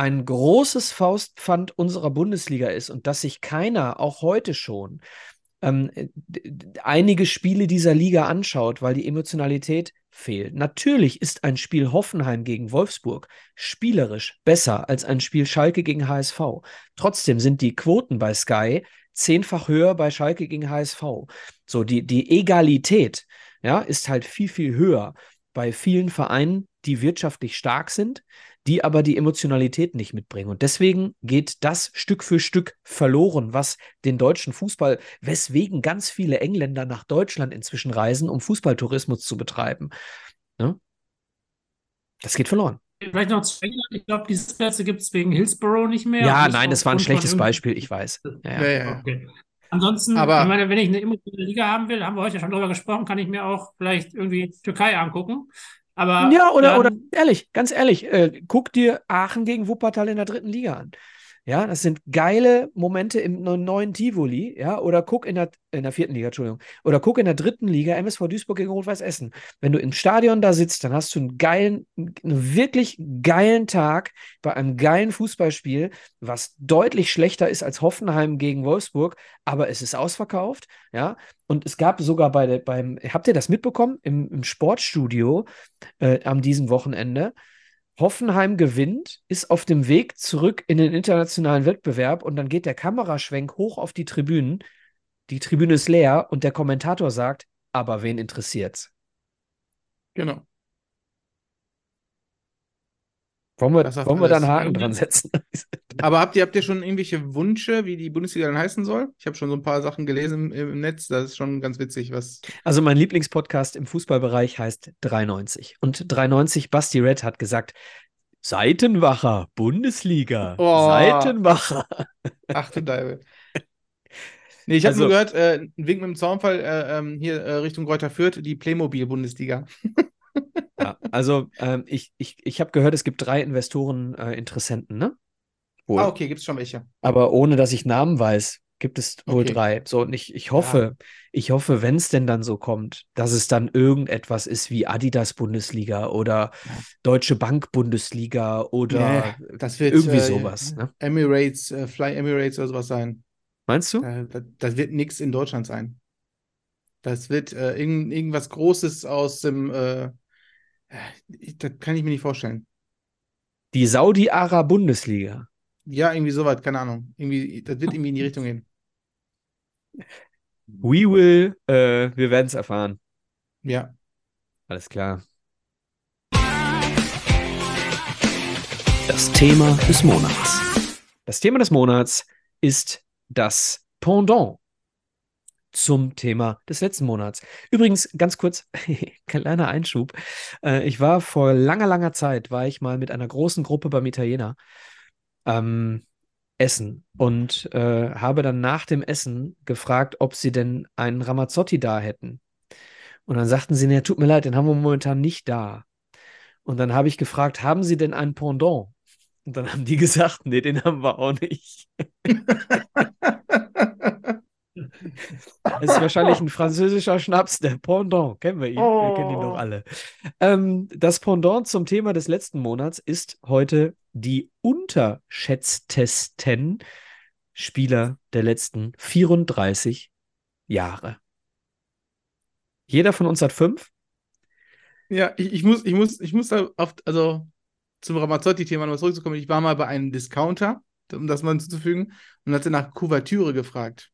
[SPEAKER 3] ein großes Faustpfand unserer Bundesliga ist und dass sich keiner, auch heute schon, ähm, d- einige Spiele dieser Liga anschaut, weil die Emotionalität fehlt. Natürlich ist ein Spiel Hoffenheim gegen Wolfsburg spielerisch besser als ein Spiel Schalke gegen HSV. Trotzdem sind die Quoten bei Sky zehnfach höher bei Schalke gegen HSV. So, die, die Egalität, ja, ist halt viel, viel höher bei vielen Vereinen, die wirtschaftlich stark sind, die aber die Emotionalität nicht mitbringen. Und deswegen geht das Stück für Stück verloren, was den deutschen Fußball, weswegen ganz viele Engländer nach Deutschland inzwischen reisen, um Fußballtourismus zu betreiben. Ne? Das geht verloren.
[SPEAKER 5] Vielleicht noch zu England. Ich glaube, diese Plätze gibt es wegen Hillsborough nicht mehr.
[SPEAKER 3] Ja, nein, das war ein schlechtes Beispiel, ich weiß. Ja, ja.
[SPEAKER 4] Ja, ja, ja.
[SPEAKER 5] Okay. Ansonsten,
[SPEAKER 4] Aber-
[SPEAKER 5] ich meine, wenn ich eine emotionale Liga haben will, haben wir heute ja schon drüber gesprochen, kann ich mir auch vielleicht irgendwie Türkei angucken. Aber
[SPEAKER 3] Ja, oder,
[SPEAKER 5] dann-
[SPEAKER 3] oder ehrlich, ganz ehrlich, äh, guck dir Aachen gegen Wuppertal in der dritten Liga an. Ja, das sind geile Momente im ne- neuen Tivoli, ja, oder guck in der, in der vierten Liga, Entschuldigung, oder guck in der dritten Liga MSV Duisburg gegen Rot-Weiß Essen. Wenn du im Stadion da sitzt, dann hast du einen geilen, einen wirklich geilen Tag bei einem geilen Fußballspiel, was deutlich schlechter ist als Hoffenheim gegen Wolfsburg, aber es ist ausverkauft, ja. Und es gab sogar bei beim, habt ihr das mitbekommen? Im, im Sportstudio äh, am diesem Wochenende. Hoffenheim gewinnt, ist auf dem Weg zurück in den internationalen Wettbewerb und dann geht der Kameraschwenk hoch auf die Tribünen. Die Tribüne ist leer und der Kommentator sagt, aber wen interessiert's?
[SPEAKER 4] Genau.
[SPEAKER 3] Wollen wir, wollen wir da einen. Haken dran setzen?
[SPEAKER 4] Aber habt ihr, habt ihr schon irgendwelche Wünsche, wie die Bundesliga dann heißen soll? Ich habe schon so ein paar Sachen gelesen im, im Netz. Das ist schon ganz witzig, was.
[SPEAKER 3] Also mein Lieblingspodcast im Fußballbereich heißt 390. Und 390, Basti Red hat gesagt, Seitenwacher, Bundesliga,
[SPEAKER 4] Oh.
[SPEAKER 3] Seitenwacher.
[SPEAKER 4] Ach du Deibel. Nee, ich habe
[SPEAKER 3] Also-
[SPEAKER 4] nur gehört, äh, ein Wink mit dem Zaunfall äh, ähm, hier äh, Richtung Greuther Fürth, die Playmobil-Bundesliga.
[SPEAKER 3] Ja, also ähm, ich, ich, ich habe gehört, es gibt drei Investoren-Interessenten, ne? Wohl.
[SPEAKER 4] Ah, okay, gibt's schon welche.
[SPEAKER 3] Aber ohne dass ich Namen weiß, gibt es wohl
[SPEAKER 4] Okay.
[SPEAKER 3] drei. So, und ich, ich hoffe, ich hoffe, wenn es denn dann so kommt, dass es dann irgendetwas ist wie Adidas Bundesliga oder Deutsche Bank Bundesliga oder
[SPEAKER 4] Ja, Das wird
[SPEAKER 3] irgendwie
[SPEAKER 4] äh,
[SPEAKER 3] sowas, ne?
[SPEAKER 4] Emirates, äh, Fly Emirates oder sowas sein.
[SPEAKER 3] Meinst du?
[SPEAKER 4] Da, da, das wird nichts in Deutschland sein. Das wird äh, irgend, irgendwas Großes aus dem. Äh, ich, das kann ich mir nicht vorstellen.
[SPEAKER 3] Die Saudi-Ara Bundesliga.
[SPEAKER 4] Ja, irgendwie sowas, keine Ahnung. Irgendwie, das wird irgendwie in die Richtung gehen.
[SPEAKER 3] We will, äh, wir werden es erfahren.
[SPEAKER 4] Ja.
[SPEAKER 3] Alles klar.
[SPEAKER 2] Das Thema des Monats.
[SPEAKER 3] Das Thema des Monats ist das Pendant zum Thema des letzten Monats. Übrigens, ganz kurz, kleiner Einschub. Äh, ich war vor langer, langer Zeit, war ich mal mit einer großen Gruppe beim Italiener ähm, essen und äh, habe dann nach dem Essen gefragt, ob sie denn einen Ramazzotti da hätten. Und dann sagten sie, nee, tut mir leid, den haben wir momentan nicht da. Und dann habe ich gefragt, haben sie denn ein Pendant? Und dann haben die gesagt, nee, den haben wir auch nicht. Das ist wahrscheinlich ein französischer Schnaps, der Pendant. Kennen wir ihn? Wir kennen ihn doch
[SPEAKER 4] Oh.
[SPEAKER 3] alle. Ähm, das Pendant zum Thema des letzten Monats ist heute die unterschätztesten Spieler der letzten 34 Jahre. Jeder von uns hat fünf.
[SPEAKER 4] Ja, ich, ich muss, ich muss, ich muss da auf, also zum Ramazzotti-Thema nochmal zurückzukommen. Ich war mal bei einem Discounter, um das mal hinzuzufügen, und hatte nach Kuvertüre gefragt.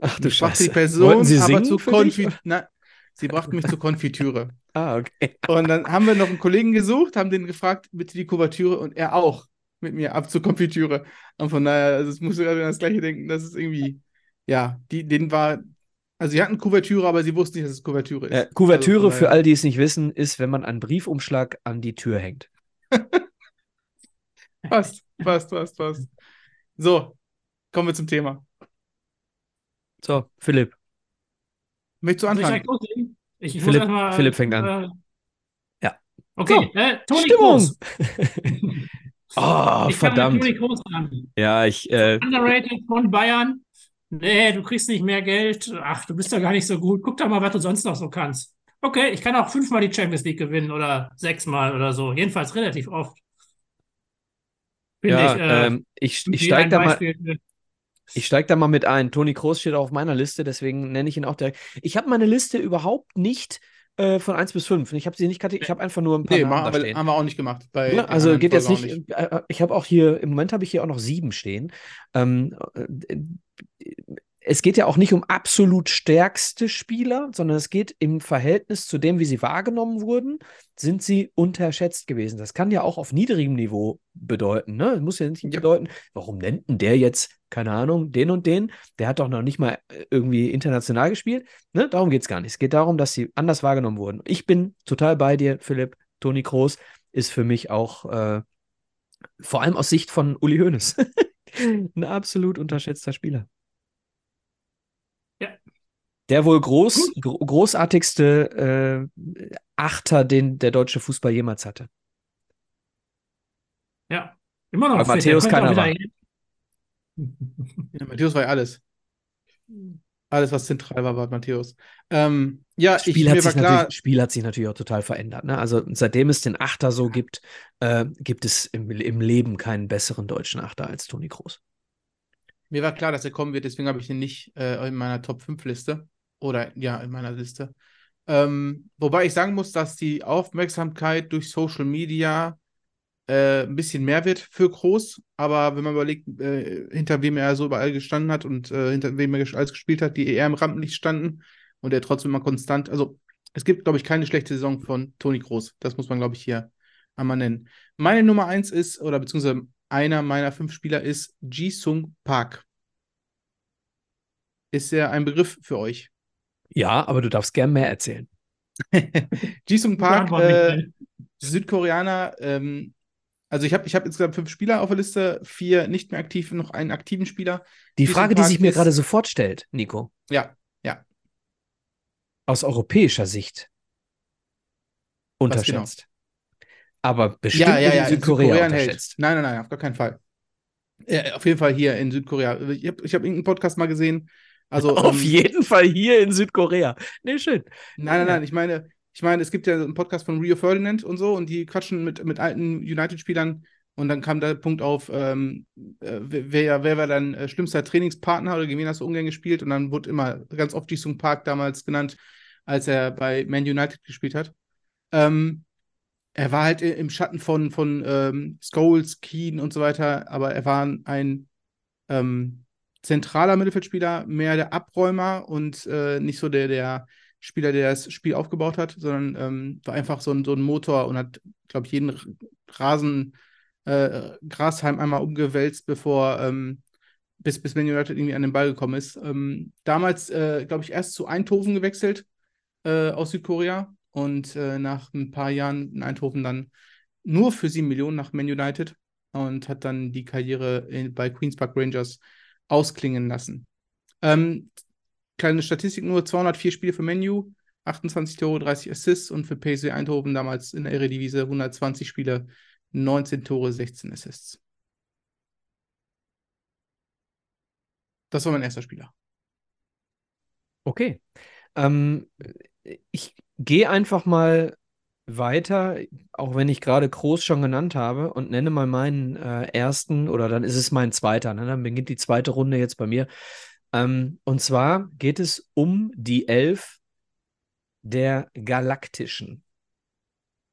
[SPEAKER 3] Ach du
[SPEAKER 4] Ich fragte die
[SPEAKER 3] Scheiße.
[SPEAKER 4] Person,
[SPEAKER 3] Wollten sie
[SPEAKER 4] aber zu
[SPEAKER 3] für dich?
[SPEAKER 4] Konfi na, Sie brachten mich zur Konfitüre.
[SPEAKER 3] Ah, okay.
[SPEAKER 4] Und dann haben wir noch einen Kollegen gesucht, haben den gefragt, bitte die Kuvertüre und er auch mit mir ab zur Konfitüre. Und von daher, also es gerade an das Gleiche denken, das ist irgendwie, ja, die, denen war, also sie hatten Kuvertüre, aber sie wussten nicht, dass es Kuvertüre ist.
[SPEAKER 3] Äh, Kuvertüre,
[SPEAKER 4] Also
[SPEAKER 3] für all die es nicht wissen, ist, wenn man einen Briefumschlag an die Tür hängt.
[SPEAKER 4] Passt, passt, passt, passt. So, kommen wir zum Thema.
[SPEAKER 3] So, Philipp.
[SPEAKER 4] Möchtest du anfangen?
[SPEAKER 5] loslegen? Ich, ich muss
[SPEAKER 3] Philipp-
[SPEAKER 5] erstmal.
[SPEAKER 3] Philipp fängt an.
[SPEAKER 5] Äh,
[SPEAKER 3] Ja.
[SPEAKER 5] Okay, äh, Toni
[SPEAKER 3] Stimmung! Oh,
[SPEAKER 5] Ich
[SPEAKER 3] verdammt.
[SPEAKER 5] mit Toni Kroos an.
[SPEAKER 3] Ja, ich, äh,
[SPEAKER 5] Underrated von Bayern. Nee, du kriegst nicht mehr Geld. Ach, du bist doch gar nicht so gut. Guck doch mal, was du sonst noch so kannst. Okay, ich kann auch fünfmal die Champions League gewinnen oder sechsmal oder so. Jedenfalls relativ oft. Finde
[SPEAKER 3] ja,
[SPEAKER 5] ich, äh,
[SPEAKER 3] ähm, ich, ich steige da mal,
[SPEAKER 5] für-
[SPEAKER 3] ich steig da mal mit ein. Toni Kroos steht auf meiner Liste, deswegen nenne ich ihn auch direkt. Ich habe meine Liste überhaupt nicht äh, von 1 bis 5. Ich habe sie nicht ich habe einfach nur ein paar
[SPEAKER 4] Nee,
[SPEAKER 3] Namen
[SPEAKER 4] aber
[SPEAKER 3] stehen.
[SPEAKER 4] haben wir auch nicht gemacht.
[SPEAKER 3] Ja, also geht jetzt nicht,
[SPEAKER 4] auch
[SPEAKER 3] äh, äh, ich habe auch hier, im Moment habe ich hier auch noch sieben stehen. Ähm, äh, es geht ja auch nicht um absolut stärkste Spieler, sondern es geht im Verhältnis zu dem, wie sie wahrgenommen wurden, sind sie unterschätzt gewesen. Das kann ja auch auf niedrigem Niveau bedeuten. Ne? Das muss ja nicht
[SPEAKER 4] Ja.
[SPEAKER 3] bedeuten, warum nennt denn der jetzt, keine Ahnung, den und den? Der hat doch noch nicht mal äh, irgendwie international gespielt. Ne? Darum geht es gar nicht. Es geht darum, dass sie anders wahrgenommen wurden. Ich bin total bei dir, Philipp. Toni Kroos ist für mich auch, äh, vor allem aus Sicht von Uli Hoeneß, ein absolut unterschätzter Spieler.
[SPEAKER 5] Ja.
[SPEAKER 3] Der wohl groß, gro großartigste äh, Achter, den der deutsche Fußball jemals hatte.
[SPEAKER 5] Ja, immer noch.
[SPEAKER 3] Weil
[SPEAKER 5] fit.
[SPEAKER 3] Matthäus war.
[SPEAKER 5] hin.
[SPEAKER 4] Ja, Matthäus war ja alles. Alles, was zentral war, war Matthäus. Ähm, ja,
[SPEAKER 3] Das
[SPEAKER 4] ich,
[SPEAKER 3] Spiel,
[SPEAKER 4] mir
[SPEAKER 3] hat
[SPEAKER 4] war
[SPEAKER 3] sich
[SPEAKER 4] klar,
[SPEAKER 3] natürlich, Spiel hat sich natürlich auch total verändert. Ne? Also seitdem es den Achter so gibt, äh, gibt es im, im Leben keinen besseren deutschen Achter als Toni Kroos.
[SPEAKER 4] Mir war klar, dass er kommen wird, deswegen habe ich ihn nicht äh, in meiner Top 5 Liste. Oder ja, in meiner Liste. Ähm, wobei ich sagen muss, dass die Aufmerksamkeit durch Social Media äh, ein bisschen mehr wird für Groß. Aber wenn man überlegt, äh, hinter wem er so überall gestanden hat und äh, hinter wem er alles gespielt hat, die eher im Rampenlicht standen und er trotzdem immer konstant. Also es gibt, glaube ich, keine schlechte Saison von Toni Groß. Das muss man, glaube ich, hier einmal nennen. Meine Nummer eins ist, oder beziehungsweise einer meiner fünf Spieler ist Ji-Sung Park. Ist er ein Begriff für euch?
[SPEAKER 3] Ja, aber du darfst gern mehr erzählen.
[SPEAKER 4] Ji-Sung Park, äh, Südkoreaner, ähm, also ich habe ich hab insgesamt fünf Spieler auf der Liste, vier nicht mehr aktiv, noch einen aktiven Spieler.
[SPEAKER 3] Die Frage, die sich mir gerade sofort stellt, Nico,
[SPEAKER 4] Ja, ja.
[SPEAKER 3] aus europäischer Sicht unterschätzt. Aber bestimmt
[SPEAKER 4] ja, ja, ja,
[SPEAKER 3] in Südkorea
[SPEAKER 4] Südkorea hält.
[SPEAKER 3] unterschätzt.
[SPEAKER 4] Nein, nein, nein, auf gar keinen Fall. Ja, auf jeden Fall hier in Südkorea. Ich habe ich hab irgendeinen Podcast mal gesehen. Also,
[SPEAKER 3] Auf
[SPEAKER 4] ähm,
[SPEAKER 3] jeden Fall hier in Südkorea. Nee, schön.
[SPEAKER 4] Nein, nein, nein, ich meine, ich meine, es gibt ja einen Podcast von Rio Ferdinand und so und die quatschen mit, mit alten United-Spielern und dann kam der Punkt auf, ähm, äh, wer, wer war dann äh, schlimmster Trainingspartner oder gegen wen hast du Umgang gespielt und dann wurde immer ganz oft Jisung Park damals genannt, als er bei Man United gespielt hat. Ähm, er war halt im Schatten von, von ähm, Scholes, Keane und so weiter, aber er war ein ähm, zentraler Mittelfeldspieler, mehr der Abräumer und äh, nicht so der, der Spieler, der das Spiel aufgebaut hat, sondern ähm, war einfach so ein, so ein Motor und hat, glaube ich, jeden Rasen, äh, Grashalm einmal umgewälzt, bevor ähm, bis, bis Man United irgendwie an den Ball gekommen ist. Ähm, damals, äh, glaube ich, erst zu Eindhoven gewechselt äh, aus Südkorea und äh, nach ein paar Jahren in Eindhoven dann nur für 7 Millionen nach Man United und hat dann die Karriere in, bei Queens Park Rangers ausklingen lassen. Ähm, kleine Statistik nur: 204 Spiele für Menu, 28 Tore, 30 Assists und für PSV Eindhoven damals in der Eredivisie 120 Spiele, 19 Tore, 16 Assists. Das war mein erster Spieler.
[SPEAKER 3] Okay. Ähm, ich gehe einfach mal weiter, auch wenn ich gerade Groß schon genannt habe, und nenne mal meinen äh, ersten, oder dann ist es mein zweiter. Ne? Dann beginnt die zweite Runde jetzt bei mir. Ähm, und zwar geht es um die Elf der Galaktischen.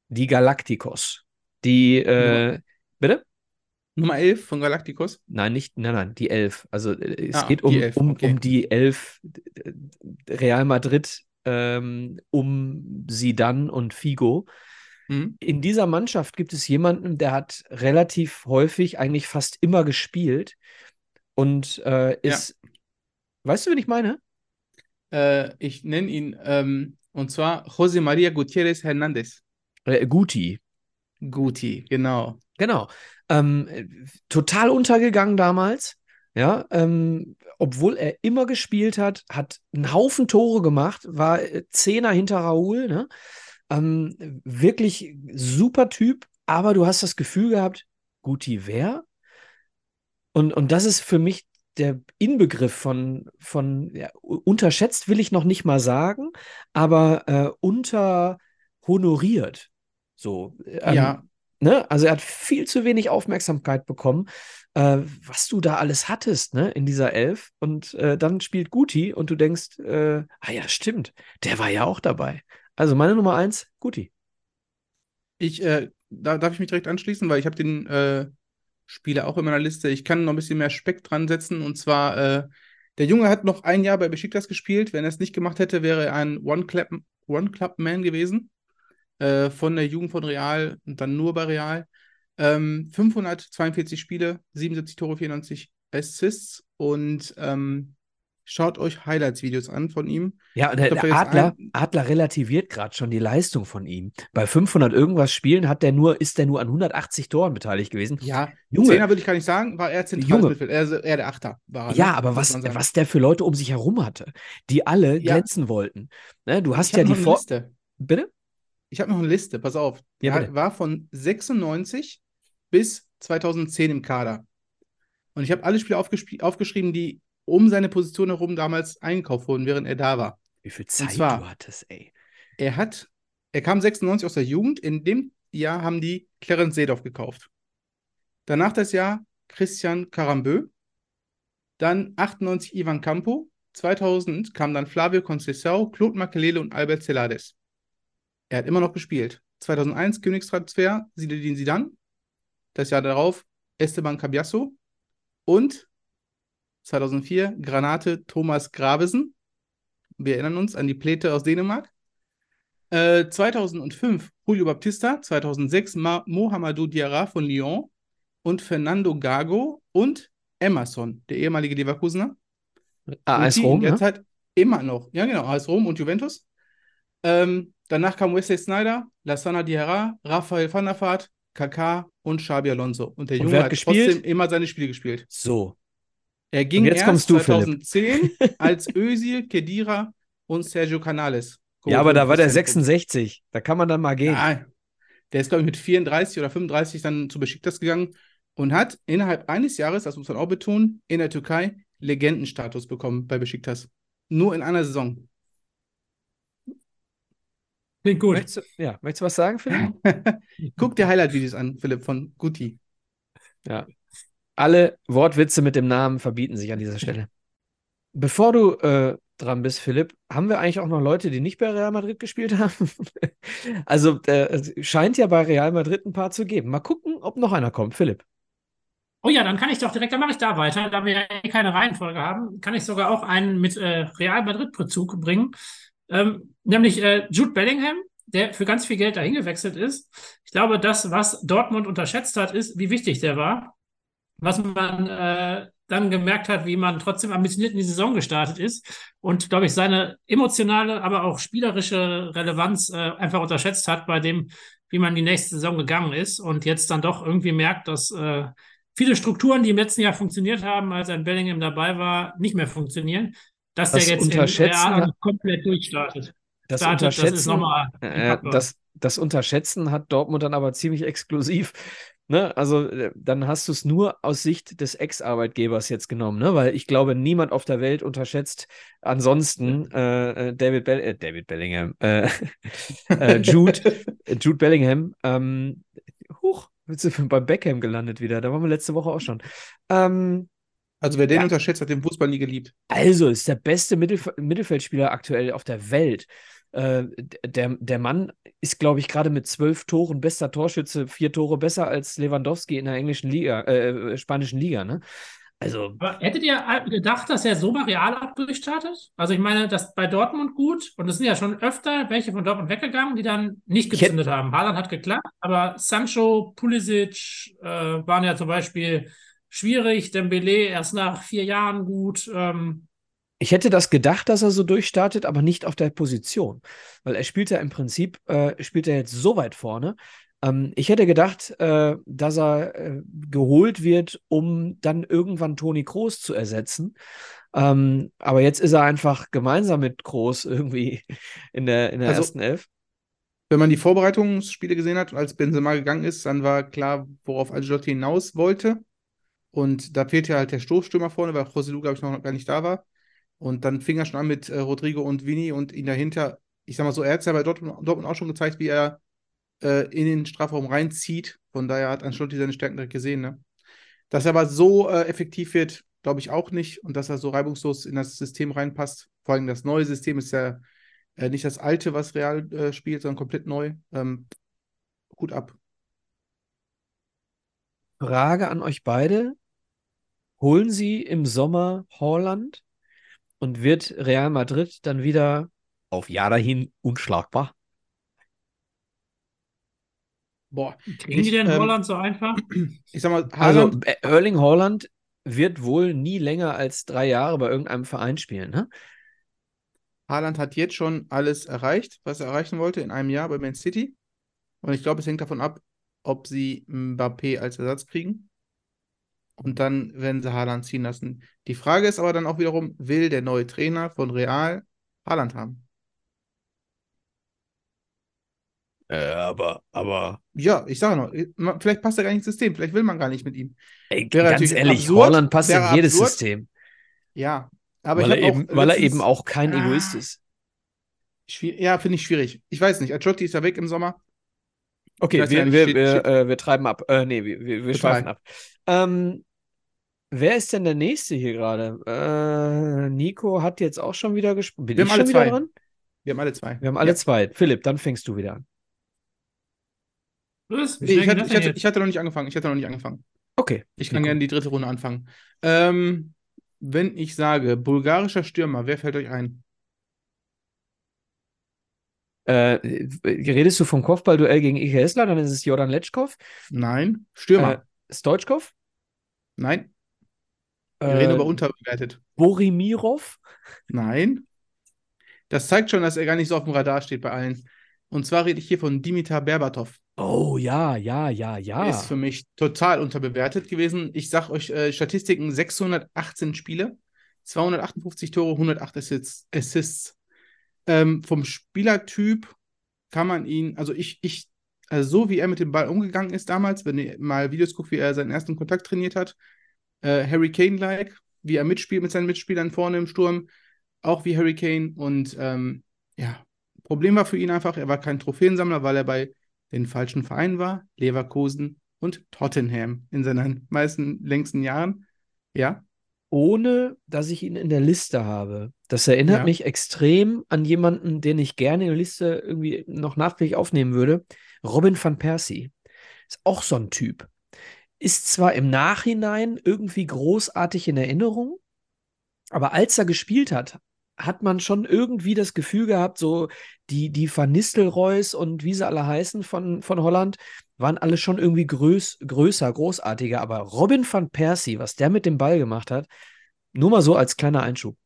[SPEAKER 3] Die Galacticos. Die, äh, bitte?
[SPEAKER 4] Nummer 11 von Galacticos.
[SPEAKER 3] Nein, nicht, nein, nein, die Elf. Also äh, es
[SPEAKER 4] Ah,
[SPEAKER 3] geht
[SPEAKER 4] die
[SPEAKER 3] um,
[SPEAKER 4] Elf,
[SPEAKER 3] um,
[SPEAKER 4] okay.
[SPEAKER 3] um die Elf äh, Real Madrid ähm, um Sidan und Figo.
[SPEAKER 4] Mhm.
[SPEAKER 3] In dieser Mannschaft gibt es jemanden, der hat relativ häufig, eigentlich fast immer gespielt und äh, ist, weißt du, wen ich meine?
[SPEAKER 4] Äh, ich nenne ihn, ähm, und zwar José María Gutiérrez Hernández.
[SPEAKER 3] Äh, Guti.
[SPEAKER 4] Guti, genau.
[SPEAKER 3] Genau. Ähm, äh, total untergegangen damals. Ja, ähm, obwohl er immer gespielt hat, hat einen Haufen Tore gemacht, war äh, Zehner hinter Raoul, ne? Ähm, wirklich super Typ, aber du hast das Gefühl gehabt, Guti wer? Und, und das ist für mich der Inbegriff von, von ja, unterschätzt will ich noch nicht mal sagen, aber äh, unterhonoriert. So. Ähm,
[SPEAKER 4] Ja,
[SPEAKER 3] Ne? Also er hat viel zu wenig Aufmerksamkeit bekommen, äh, was du da alles hattest, ne, in dieser Elf. Und äh, dann spielt Guti und du denkst, äh, ah ja, stimmt, der war ja auch dabei. Also meine Nummer eins, Guti.
[SPEAKER 4] ich, äh, da darf ich mich direkt anschließen, weil ich habe den äh, Spieler auch in meiner Liste. Ich kann noch ein bisschen mehr Speck dran setzen. Und zwar, äh, der Junge hat noch ein Jahr bei Besiktas gespielt. Wenn er es nicht gemacht hätte, wäre er ein One-Club- One-Club-Man gewesen. Äh, von der Jugend von Real und dann nur bei Real. Ähm, 542 Spiele, 77 Tore, 94 Assists. Und ähm, schaut euch Highlights-Videos an von ihm.
[SPEAKER 3] Ja, der,
[SPEAKER 4] glaub,
[SPEAKER 3] der Adler,
[SPEAKER 4] ein-
[SPEAKER 3] Adler relativiert gerade schon die Leistung von ihm. Bei 500 irgendwas Spielen hat der nur, ist der nur an 180 Toren beteiligt gewesen.
[SPEAKER 4] Ja,
[SPEAKER 3] Junge.
[SPEAKER 4] Zehner würde ich gar nicht sagen, war er zentrales
[SPEAKER 3] Junge.
[SPEAKER 4] Er, er der Achter war.
[SPEAKER 3] Ja,
[SPEAKER 4] ne?
[SPEAKER 3] aber was, was der für Leute um sich herum hatte, die alle
[SPEAKER 4] Ja.
[SPEAKER 3] glänzen wollten. Ne, du hast
[SPEAKER 4] Ich
[SPEAKER 3] ja die Vor.
[SPEAKER 4] Liste.
[SPEAKER 3] Bitte?
[SPEAKER 4] Ich habe noch eine Liste, pass auf.
[SPEAKER 3] Ja,
[SPEAKER 4] Er
[SPEAKER 3] bitte.
[SPEAKER 4] war von 96 bis 2010 im Kader. Und ich habe alle Spiele aufgespie- aufgeschrieben, die um seine Position herum damals eingekauft wurden, während er da war.
[SPEAKER 3] Wie viel Zeit
[SPEAKER 4] zwar-
[SPEAKER 3] du hattest, ey.
[SPEAKER 4] Er hat, er kam 96 aus der Jugend. In dem Jahr haben die Clarence Seedorf gekauft. Danach das Jahr Christian Carambeu. Dann 98 Ivan Campo. 2000 kam dann Flavio Conceição, Claude Makelele und Albert Celades. Er hat immer noch gespielt. 2001 Königstransfer, Zinedine Zidane. Das Jahr darauf Esteban Cabiasso. Und 2004 Granate Thomas Gravesen. Wir erinnern uns an die Pläte aus Dänemark. Äh, 2005 Julio Baptista, 2006 Ma Mohamedou Diarra von Lyon und Fernando Gago und Emerson, der ehemalige Leverkusener.
[SPEAKER 3] Ah, AS
[SPEAKER 4] die
[SPEAKER 3] Rom,
[SPEAKER 4] der
[SPEAKER 3] ne?
[SPEAKER 4] Zeit immer noch. Ja, genau, AS Rom und Juventus. Ähm, danach kam Wesley Snyder, Lassana Diarra, Rafael van der Vaart, Kaká und Xabi Alonso. Und der
[SPEAKER 3] Und
[SPEAKER 4] Junge
[SPEAKER 3] hat
[SPEAKER 4] hat trotzdem immer seine Spiele gespielt.
[SPEAKER 3] So.
[SPEAKER 4] Er ging
[SPEAKER 3] jetzt
[SPEAKER 4] erst
[SPEAKER 3] kommst du, Philipp.
[SPEAKER 4] 2010 als Özil, Kedira und Sergio Canales.
[SPEAKER 3] Ja, aber da war der
[SPEAKER 4] fürs Zentrum.
[SPEAKER 3] 66. Da kann man dann mal gehen.
[SPEAKER 4] Ja, der ist, glaube ich, mit 34 oder 35 dann zu Besiktas gegangen und hat innerhalb eines Jahres, das muss man auch betonen, in der Türkei Legendenstatus bekommen bei Besiktas. Nur in einer Saison.
[SPEAKER 5] Klingt gut.
[SPEAKER 3] Möchtest du, ja, möchtest du was sagen, Philipp?
[SPEAKER 4] Guck dir Highlight-Videos an, Philipp, von Guti.
[SPEAKER 3] Ja. Alle Wortwitze mit dem Namen verbieten sich an dieser Stelle. Bevor du äh, dran bist, Philipp, haben wir eigentlich auch noch Leute, die nicht bei Real Madrid gespielt haben? also äh, es scheint ja bei Real Madrid ein paar zu geben. Mal gucken, ob noch einer kommt. Philipp.
[SPEAKER 5] Oh ja, dann kann ich doch direkt, dann mache ich da weiter. Da wir ja eh keine Reihenfolge haben, kann ich sogar auch einen mit äh, Real Madrid-Bezug bringen. Ähm, nämlich äh, Jude Bellingham, der für ganz viel Geld dahin gewechselt ist. Ich glaube, das, was Dortmund unterschätzt hat, ist, wie wichtig der war. Was man äh, dann gemerkt hat, wie man trotzdem ambitioniert in die Saison gestartet ist und, glaube ich, seine emotionale, aber auch spielerische Relevanz äh, einfach unterschätzt hat bei dem, wie man die nächste Saison gegangen ist und jetzt dann doch irgendwie merkt, dass äh, viele Strukturen, die im letzten Jahr funktioniert haben, als ein Bellingham dabei war, nicht mehr funktionieren, dass
[SPEAKER 3] Das
[SPEAKER 5] der jetzt in komplett durchstartet.
[SPEAKER 3] Das
[SPEAKER 5] Startet, das ist
[SPEAKER 3] Unterschätzen,
[SPEAKER 5] nochmal
[SPEAKER 3] äh, das, das Unterschätzen hat Dortmund dann aber ziemlich exklusiv. Ne? Also äh, dann hast du es nur aus Sicht des Ex-Arbeitgebers jetzt genommen, ne? weil ich glaube, niemand auf der Welt unterschätzt ansonsten äh, äh, David, Bell äh, David Bellingham, äh, Jude, Jude Bellingham. Ähm, huch, jetzt sind wir bei Beckham gelandet wieder. Da waren wir letzte Woche auch schon. Ähm,
[SPEAKER 4] Also wer den
[SPEAKER 3] Ja.
[SPEAKER 4] unterschätzt, hat den Fußball nie geliebt.
[SPEAKER 3] also ist der beste Mittelf Mittelfeldspieler aktuell auf der Welt. Äh, der, der Mann ist, glaube ich, gerade mit zwölf Toren bester Torschütze, vier Tore besser als Lewandowski in der englischen Liga, äh, spanischen Liga. Ne? Also,
[SPEAKER 5] Aber hättet ihr gedacht, dass er so mal Real durchstartet? Also ich meine, das bei Dortmund gut und es sind ja schon öfter welche von Dortmund weggegangen, die dann nicht gezündet haben. Haaland hat geklappt, aber Sancho, Pulisic äh, waren ja zum Beispiel schwierig, Dembele erst nach vier Jahren gut. Ähm,
[SPEAKER 3] ich hätte das gedacht, dass er so durchstartet, aber nicht auf der Position. Weil er spielt ja im Prinzip, äh, spielt er jetzt so weit vorne. Ähm, ich hätte gedacht, äh, dass er äh, geholt wird, um dann irgendwann Toni Kroos zu ersetzen. Ähm, aber jetzt ist er einfach gemeinsam mit Kroos irgendwie in der, in der
[SPEAKER 4] Also-
[SPEAKER 3] ersten Elf.
[SPEAKER 4] Wenn man die Vorbereitungsspiele gesehen hat, als Benzema gegangen ist, dann war klar, worauf Ancelotti hinaus wollte. Und da fehlte halt der Stoßstürmer vorne, weil Joselu, glaube ich, noch gar nicht da war. Und dann fing er schon an mit äh, Rodrigo und Vini und ihn dahinter. Ich sag mal so, er hat es ja bei Dortmund, Dortmund auch schon gezeigt, wie er äh, in den Strafraum reinzieht. Von daher hat Ancelotti seine Stärken direkt gesehen. Ne? Dass er aber so äh, effektiv wird, glaube ich auch nicht. Und dass er so reibungslos in das System reinpasst. Vor allem das neue System ist ja äh, nicht das alte, was Real äh, spielt, sondern komplett neu. Ähm, Hut ab.
[SPEAKER 3] Frage an euch beide. Holen Sie im Sommer Haaland und wird Real Madrid dann wieder auf Jahre hin unschlagbar?
[SPEAKER 4] Boah,
[SPEAKER 5] kriegen die denn
[SPEAKER 4] ähm,
[SPEAKER 5] Holland so einfach?
[SPEAKER 4] ich sag mal,
[SPEAKER 3] Also
[SPEAKER 4] Haaland,
[SPEAKER 3] äh, Erling Haaland wird wohl nie länger als drei Jahre bei irgendeinem Verein spielen, ne?
[SPEAKER 4] Haaland hat jetzt schon alles erreicht, was er erreichen wollte in einem Jahr bei Man City. Und ich glaube, es hängt davon ab, ob sie Mbappé als Ersatz kriegen. Und dann werden sie Haaland ziehen lassen. Die Frage ist aber dann auch wiederum, will der neue Trainer von Real Haaland haben?
[SPEAKER 3] Äh, aber, aber.
[SPEAKER 4] Ja, ich sage noch, vielleicht passt er gar nicht ins System, vielleicht will man gar nicht mit ihm.
[SPEAKER 3] Ey,
[SPEAKER 4] Wäre
[SPEAKER 3] ganz ehrlich,
[SPEAKER 4] absurd,
[SPEAKER 3] Haaland passt in jedes
[SPEAKER 4] absurd.
[SPEAKER 3] System.
[SPEAKER 4] Ja, aber
[SPEAKER 3] weil,
[SPEAKER 4] ich
[SPEAKER 3] er eben,
[SPEAKER 4] auch
[SPEAKER 3] weil er
[SPEAKER 4] letztens-
[SPEAKER 3] eben auch kein
[SPEAKER 4] Ah.
[SPEAKER 3] Egoist ist.
[SPEAKER 4] Ja, finde ich schwierig. Ich weiß nicht. Ancelotti ist ja weg im Sommer.
[SPEAKER 3] Okay,
[SPEAKER 4] ja
[SPEAKER 3] wir,
[SPEAKER 4] nicht,
[SPEAKER 3] wir,
[SPEAKER 4] steht-
[SPEAKER 3] wir,
[SPEAKER 4] steht-
[SPEAKER 3] äh, wir treiben ab. Äh, nee, wir, wir, wir schweifen ab. Ähm, wer ist denn der Nächste hier gerade? Äh, Nico hat jetzt auch schon wieder gespielt. Bin
[SPEAKER 4] Wir
[SPEAKER 3] ich
[SPEAKER 4] haben alle
[SPEAKER 3] schon wieder
[SPEAKER 4] zwei.
[SPEAKER 3] dran?
[SPEAKER 4] Wir haben alle zwei.
[SPEAKER 3] Wir haben alle
[SPEAKER 4] Ja.
[SPEAKER 3] zwei. Philipp, dann fängst du wieder an.
[SPEAKER 5] Was?
[SPEAKER 4] Nee, ich, hatte, ich, hatte, ich hatte noch nicht angefangen. Ich hatte noch nicht angefangen.
[SPEAKER 3] Okay.
[SPEAKER 4] Ich kann
[SPEAKER 3] Nico.
[SPEAKER 4] gerne die dritte Runde anfangen. Ähm, wenn ich sage, bulgarischer Stürmer, wer fällt euch ein?
[SPEAKER 3] Äh, redest du vom Kopfballduell gegen Ike Hessler, dann ist es Jordan Letschkow.
[SPEAKER 4] Nein. Stürmer.
[SPEAKER 3] Äh, Stoichkov?
[SPEAKER 4] Nein. Wir reden über unterbewertet.
[SPEAKER 3] Borimirov?
[SPEAKER 4] Nein. Das zeigt schon, dass er gar nicht so auf dem Radar steht bei allen. Und zwar rede ich hier von Dimitar Berbatov.
[SPEAKER 3] Oh ja, ja, ja, ja.
[SPEAKER 4] Ist für mich total unterbewertet gewesen. Ich sag euch äh, Statistiken: 618 Spiele, 258 Tore, 108 Assists. Assists. Ähm, vom Spielertyp kann man ihn, also ich, ich, also so wie er mit dem Ball umgegangen ist damals, wenn ihr mal Videos guckt, wie er seinen ersten Kontakt trainiert hat, äh, Harry Kane-like, wie er mitspielt mit seinen Mitspielern vorne im Sturm, auch wie Harry Kane. Und ähm, ja, Problem war für ihn einfach, er war kein Trophäensammler, weil er bei den falschen Vereinen war, Leverkusen und Tottenham in seinen meisten längsten Jahren. Ja,
[SPEAKER 3] Ohne, dass ich ihn in der Liste habe. Das erinnert
[SPEAKER 4] Ja.
[SPEAKER 3] mich extrem an jemanden, den ich gerne in der Liste irgendwie noch nachträglich aufnehmen würde. Robin van Persie. Ist auch so ein Typ. Ist zwar im Nachhinein irgendwie großartig in Erinnerung, aber als er gespielt hat, hat man schon irgendwie das Gefühl gehabt, so die, die Van Nistelrooys und wie sie alle heißen von, von Holland, waren alle schon irgendwie größ, größer, großartiger. Aber Robin van Persie, was der mit dem Ball gemacht hat, nur mal so als kleiner Einschub.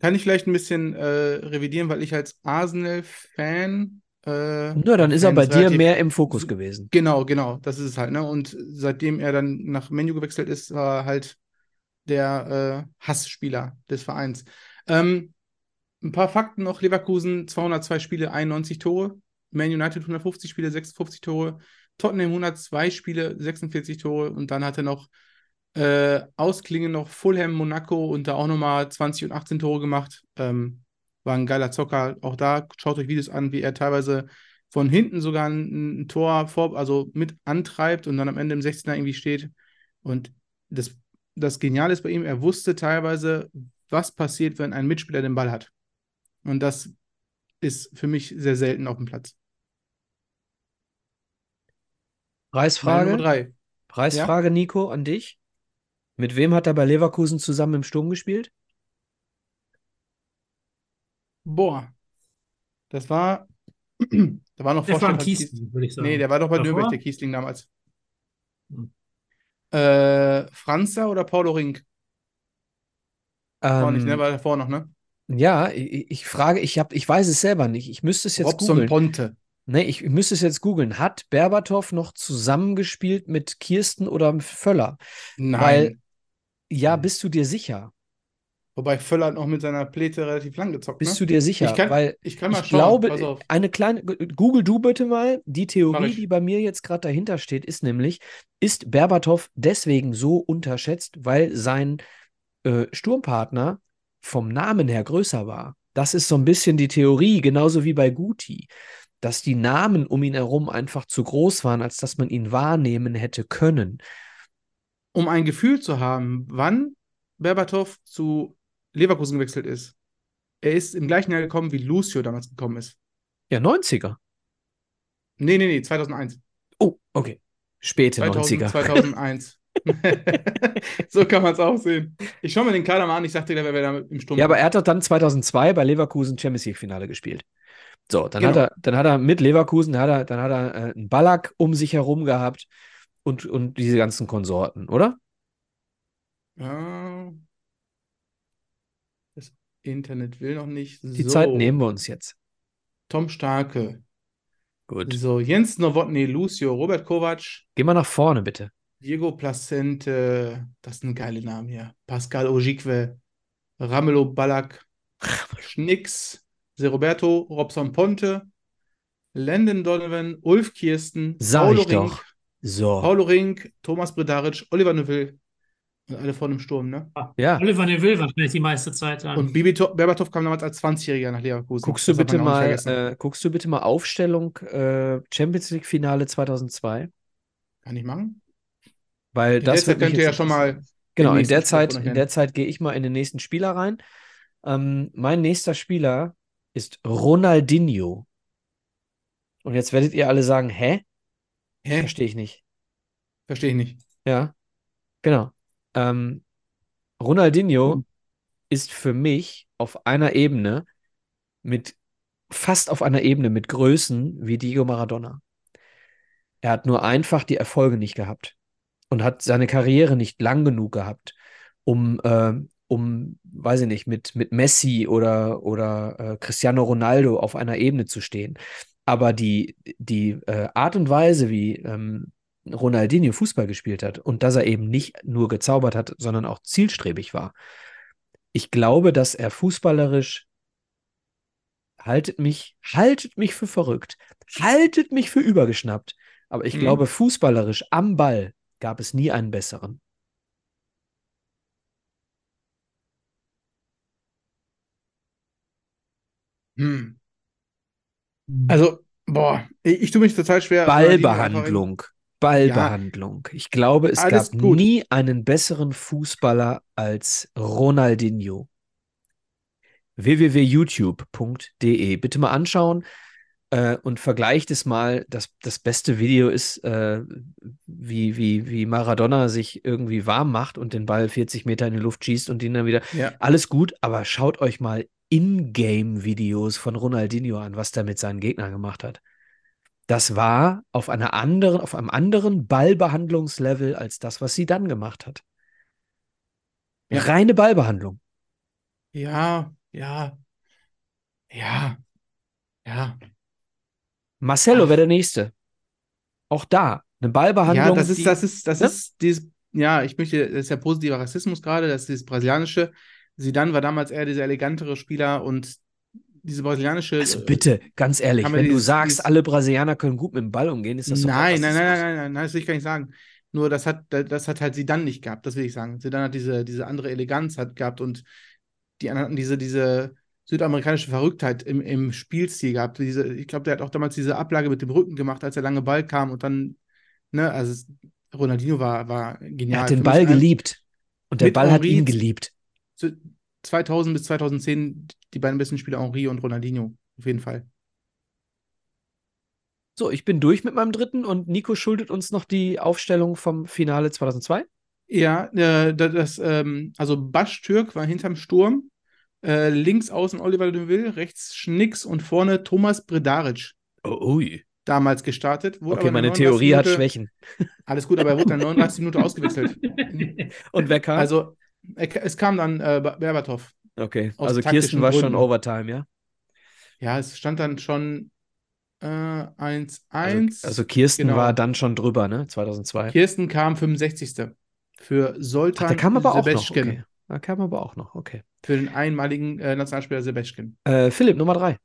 [SPEAKER 4] kann ich vielleicht ein bisschen äh, revidieren, weil ich als Arsenal-Fan. Äh,
[SPEAKER 3] Na, dann ist er bei dir mehr im Fokus gewesen.
[SPEAKER 4] Genau, genau, das ist es halt. Ne? Und seitdem er dann nach Menu gewechselt ist, war er halt der äh, Hassspieler des Vereins. Ähm, ein paar Fakten noch: Leverkusen 202 Spiele, 91 Tore. Man United 150 Spiele, 56 Tore. Tottenham 102 Spiele, 46 Tore. Und dann hat er noch äh, ausklingen noch Fulham, Monaco und da auch nochmal 20 und 18 Tore gemacht. Ähm, war ein geiler Zocker. Auch da schaut euch Videos an, wie er teilweise von hinten sogar ein, ein Tor vor, also mit antreibt und dann am Ende im 16er irgendwie steht. Und das, das Geniale ist bei ihm, er wusste teilweise, was passiert, wenn ein Mitspieler den Ball hat. Und das ist für mich sehr selten auf dem Platz.
[SPEAKER 3] Preisfrage?
[SPEAKER 4] Nummer drei.
[SPEAKER 3] Preisfrage, Nico, an dich. Mit wem hat er bei Leverkusen zusammen im Sturm gespielt?
[SPEAKER 4] Boah. Das war. da war noch
[SPEAKER 5] Stefan
[SPEAKER 4] Vorstand-
[SPEAKER 5] Kiesling, würde ich sagen.
[SPEAKER 4] Nee, der war doch bei
[SPEAKER 5] Davor?
[SPEAKER 4] Nürnberg, der Kiesling damals.
[SPEAKER 5] Hm.
[SPEAKER 4] Äh, Franza oder Paulo Rink? Auch nicht, ne?
[SPEAKER 3] Ähm,
[SPEAKER 4] War davor noch, ne?
[SPEAKER 3] ja, ich, ich frage, ich hab, ich weiß es selber nicht. Ich müsste es jetzt
[SPEAKER 4] Robson
[SPEAKER 3] googeln.
[SPEAKER 4] Ponte.
[SPEAKER 3] Nee, ich, ich müsste es jetzt googeln. Hat Berbatov noch zusammengespielt mit Kirsten oder Völler?
[SPEAKER 4] Nein.
[SPEAKER 3] Weil- Ja, bist du dir sicher?
[SPEAKER 4] Wobei Völler hat noch mit seiner Pläte relativ lang gezockt,
[SPEAKER 3] Bist
[SPEAKER 4] ne?
[SPEAKER 3] du dir sicher?
[SPEAKER 4] Ich kann,
[SPEAKER 3] Weil
[SPEAKER 4] ich kann mal
[SPEAKER 3] ich
[SPEAKER 4] schauen.
[SPEAKER 3] glaube, eine kleine, Google du bitte mal, die Theorie, die bei mir jetzt gerade dahinter steht, ist nämlich, ist Berbatov deswegen so unterschätzt, weil sein äh, Sturmpartner vom Namen her größer war. Das ist so ein bisschen die Theorie, genauso wie bei Guti, dass die Namen um ihn herum einfach zu groß waren, als dass man ihn wahrnehmen hätte können.
[SPEAKER 4] Um ein Gefühl zu haben, wann Berbatov zu Leverkusen gewechselt ist. Er ist im gleichen Jahr gekommen, wie Lucio damals gekommen ist.
[SPEAKER 3] Ja, 90er.
[SPEAKER 4] Nee, nee, nee, 2001.
[SPEAKER 3] Oh, okay. Späte
[SPEAKER 4] 2000,
[SPEAKER 3] 90er.
[SPEAKER 4] 2001. so kann man es auch sehen. Ich schaue mir den Kader mal an, ich sagte dir, wer da im Sturm
[SPEAKER 3] Ja, aber er hat doch dann 2002 bei Leverkusen Champions League Finale gespielt. So, dann hat
[SPEAKER 4] Genau.
[SPEAKER 3] er, dann hat er mit Leverkusen, dann hat er, dann hat er äh, einen Ballack um sich herum gehabt und, und diese ganzen Konsorten, oder?
[SPEAKER 4] Ja. Internet will noch nicht.
[SPEAKER 3] Die
[SPEAKER 4] so.
[SPEAKER 3] Zeit nehmen wir uns jetzt.
[SPEAKER 4] Tom Starke.
[SPEAKER 3] Gut.
[SPEAKER 4] So, Jens Nowotny, Lucio, Robert Kovac,
[SPEAKER 3] Geh mal nach vorne, bitte.
[SPEAKER 4] Diego Placente, das sind geile Namen hier. Pascal Ojikwe, Ramelo Ballack, Schnicks, Roberto, Robson Ponte, Landon Donovan, Ulf Kirsten,
[SPEAKER 3] Sag
[SPEAKER 4] Paulo
[SPEAKER 3] ich doch.
[SPEAKER 4] Rink,
[SPEAKER 3] So.
[SPEAKER 4] Paulo Rink, Thomas Bredaric, Oliver Neuville alle vorne im Sturm, ne?
[SPEAKER 3] Ja.
[SPEAKER 5] Oliver Neville wahrscheinlich die meiste Zeit dann.
[SPEAKER 4] Und Bibi Berbatov kam damals als 20-Jähriger nach Leverkusen.
[SPEAKER 3] Guckst du
[SPEAKER 4] Das
[SPEAKER 3] bitte mal, äh, guckst du bitte mal Aufstellung äh, Champions League Finale 2002?
[SPEAKER 4] Kann ich machen?
[SPEAKER 3] Weil
[SPEAKER 4] In
[SPEAKER 3] das
[SPEAKER 4] der Zeit könnt ihr ja schon mal.
[SPEAKER 3] Genau, in der Zeit, in der Zeit gehe ich mal in den nächsten Spieler rein. Ähm, mein nächster Spieler ist Ronaldinho. Und jetzt werdet ihr alle sagen, hä?
[SPEAKER 4] Hä?
[SPEAKER 3] Verstehe ich nicht.
[SPEAKER 4] Verstehe ich nicht.
[SPEAKER 3] Ja, genau. Ähm, Ronaldinho ist für mich auf einer Ebene mit, fast auf einer Ebene mit Größen wie Diego Maradona. Er hat nur einfach die Erfolge nicht gehabt und hat seine Karriere nicht lang genug gehabt, um, äh, um, weiß ich nicht, mit, mit Messi oder, oder äh, Cristiano Ronaldo auf einer Ebene zu stehen. Aber die, die äh, Art und Weise, wie ähm, Ronaldinho Fußball gespielt hat und dass er eben nicht nur gezaubert hat, sondern auch zielstrebig war. Ich glaube, dass er fußballerisch haltet mich, haltet mich für verrückt, haltet mich für übergeschnappt. Aber ich
[SPEAKER 4] Mhm.
[SPEAKER 3] glaube, fußballerisch am Ball gab es nie einen besseren.
[SPEAKER 4] Hm. Also, boah, ich, ich tue mich total schwer. In-
[SPEAKER 3] Ballbehandlung. Ballbehandlung. Ich glaube, es gab
[SPEAKER 4] gut.
[SPEAKER 3] nie einen besseren Fußballer als Ronaldinho. www.youtube.de. Bitte mal anschauen äh, und vergleicht es mal. Das, das beste Video ist, äh, wie, wie, wie Maradona sich irgendwie warm macht und den Ball 40 Meter in die Luft schießt und ihn dann wieder.
[SPEAKER 4] Ja.
[SPEAKER 3] Alles gut, aber schaut euch mal Ingame-Videos von Ronaldinho an, was der mit seinen Gegnern gemacht hat. Das war auf einer anderen, auf einem anderen Ballbehandlungslevel als das, was sie dann gemacht hat.
[SPEAKER 4] Ja.
[SPEAKER 3] Reine Ballbehandlung.
[SPEAKER 4] Ja, ja, ja, ja.
[SPEAKER 3] Marcelo wäre der Nächste. Auch da, eine Ballbehandlung.
[SPEAKER 4] Ja, das ist,
[SPEAKER 3] die,
[SPEAKER 4] das ist, das
[SPEAKER 3] ne?
[SPEAKER 4] ist dieses, ja, ich möchte, das ist ja positiver Rassismus gerade, das ist dieses brasilianische. Zidane war damals eher dieser elegantere Spieler und diese brasilianische.
[SPEAKER 3] Also bitte, ganz ehrlich, wenn du
[SPEAKER 4] dieses-
[SPEAKER 3] sagst,
[SPEAKER 4] dieses-
[SPEAKER 3] alle Brasilianer können gut mit dem Ball umgehen, ist das doch
[SPEAKER 4] Nein, nein, nein,
[SPEAKER 3] Rassismus.
[SPEAKER 4] nein, nein, nein, das will ich gar nicht sagen. Nur das hat, das hat halt Zidane nicht gehabt, das will ich sagen. Zidane hat diese, diese andere Eleganz hat gehabt und die anderen hatten diese, diese südamerikanische Verrücktheit im, im Spielstil gehabt. Diese, ich glaube, der hat auch damals diese Ablage mit dem Rücken gemacht, als der lange Ball kam und dann, ne, also Ronaldinho war, war genial.
[SPEAKER 3] Er hat den Ball geliebt. Und der Ball hat
[SPEAKER 4] Henri
[SPEAKER 3] ihn geliebt.
[SPEAKER 4] zu 2000 bis 2010 die beiden besten Spieler Henri und Ronaldinho, auf jeden Fall.
[SPEAKER 3] So, ich bin durch mit meinem dritten und Nico schuldet uns noch die Aufstellung vom Finale 2002.
[SPEAKER 4] Ja, äh, da- das, ähm, also Baştürk war hinterm Sturm. Äh, links außen Oliver de Will, rechts Schnicks und vorne Thomas Bredaric.
[SPEAKER 3] Oh, ui.
[SPEAKER 4] Damals gestartet. Wurde
[SPEAKER 3] Okay, meine
[SPEAKER 4] der 39.
[SPEAKER 3] Theorie hat
[SPEAKER 4] Minute,
[SPEAKER 3] Schwächen.
[SPEAKER 4] Alles gut, aber er wurde in der 39 Minute ausgewechselt.
[SPEAKER 3] Und wer kam?
[SPEAKER 4] Also, er- es kam dann äh, Berbatov.
[SPEAKER 3] Okay,
[SPEAKER 4] aus
[SPEAKER 3] also Kirsten war schon
[SPEAKER 4] Gründen.
[SPEAKER 3] Overtime, ja?
[SPEAKER 4] Ja, es stand dann schon äh, 1-1.
[SPEAKER 3] Also, also Kirsten
[SPEAKER 4] genau.
[SPEAKER 3] war dann schon drüber, ne? 2002.
[SPEAKER 4] Kirsten kam 65. Für Soltan
[SPEAKER 3] Ach, der kam aber auch noch.
[SPEAKER 4] Sebeschkin.
[SPEAKER 3] Okay. Der kam aber auch noch, okay.
[SPEAKER 4] Für den einmaligen äh, Nationalspieler Sebeschkin.
[SPEAKER 3] Äh, Philipp, Nummer drei.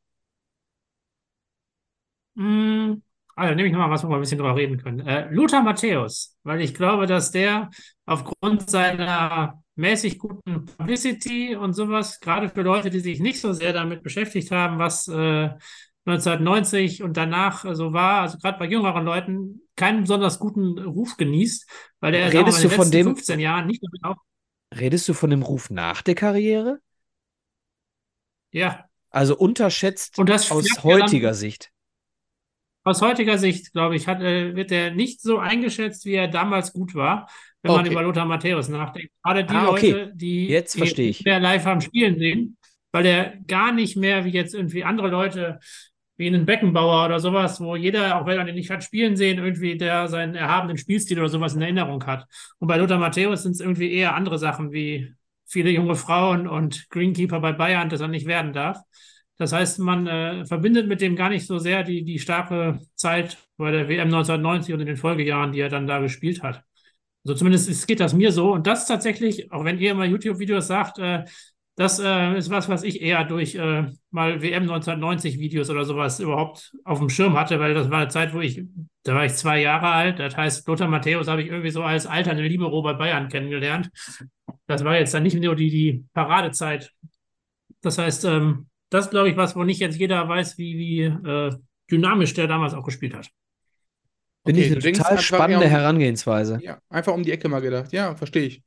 [SPEAKER 5] Mm, Also nehme ich nochmal was, wo wir ein bisschen drüber reden können. Äh, Lothar Matthäus, weil ich glaube, dass der aufgrund seiner mäßig guten Publicity und sowas, gerade für Leute, die sich nicht so sehr damit beschäftigt haben, was äh, 1990 und danach so war, also gerade bei jüngeren Leuten, keinen besonders guten Ruf genießt, weil er mal,
[SPEAKER 3] Redest
[SPEAKER 5] in
[SPEAKER 3] du von dem-
[SPEAKER 5] 15 Jahren nicht damit auf.
[SPEAKER 3] Redest du von dem Ruf nach der Karriere?
[SPEAKER 5] Ja,
[SPEAKER 3] Also unterschätzt
[SPEAKER 5] und das
[SPEAKER 3] aus
[SPEAKER 5] ja dann-
[SPEAKER 3] heutiger Sicht.
[SPEAKER 5] Aus heutiger Sicht, glaube ich, hat, äh, wird er nicht so eingeschätzt, wie er damals gut war, wenn man
[SPEAKER 3] Okay.
[SPEAKER 5] über Lothar Matthäus nachdenkt. Gerade die
[SPEAKER 3] Ah, okay.
[SPEAKER 5] Leute, die
[SPEAKER 3] Jetzt verstehe ich.
[SPEAKER 5] mehr live haben spielen sehen, weil er gar nicht mehr wie jetzt irgendwie andere Leute, wie einen Beckenbauer oder sowas, wo jeder, auch wenn er den nicht hat spielen sehen, irgendwie der seinen erhabenen Spielstil oder sowas in Erinnerung hat. Und bei Lothar Matthäus sind es irgendwie eher andere Sachen wie viele junge Frauen und Greenkeeper bei Bayern, das er nicht werden darf. Das heißt, man äh, verbindet mit dem gar nicht so sehr die, die starke Zeit bei der WM 1990 und in den Folgejahren, die er dann da gespielt hat. Also zumindest ist, geht das mir so. Und das tatsächlich, auch wenn ihr immer YouTube-Videos sagt, äh, das äh, ist was, was ich eher durch äh, mal WM 1990 Videos oder sowas überhaupt auf dem Schirm hatte, weil das war eine Zeit, wo ich, da war ich zwei Jahre alt. Das heißt, Lothar Matthäus habe ich irgendwie so als alternde Libero bei Bayern kennengelernt. Das war jetzt dann nicht nur die, die Paradezeit. Das heißt, ähm, das glaube ich, was, wo nicht jetzt jeder weiß, wie, wie äh, dynamisch der damals auch gespielt hat.
[SPEAKER 3] Finde
[SPEAKER 4] Okay,
[SPEAKER 3] ich eine total
[SPEAKER 4] einfach
[SPEAKER 3] spannende
[SPEAKER 4] um-
[SPEAKER 3] Herangehensweise.
[SPEAKER 4] Ja, einfach um die Ecke mal gedacht. Ja, verstehe ich.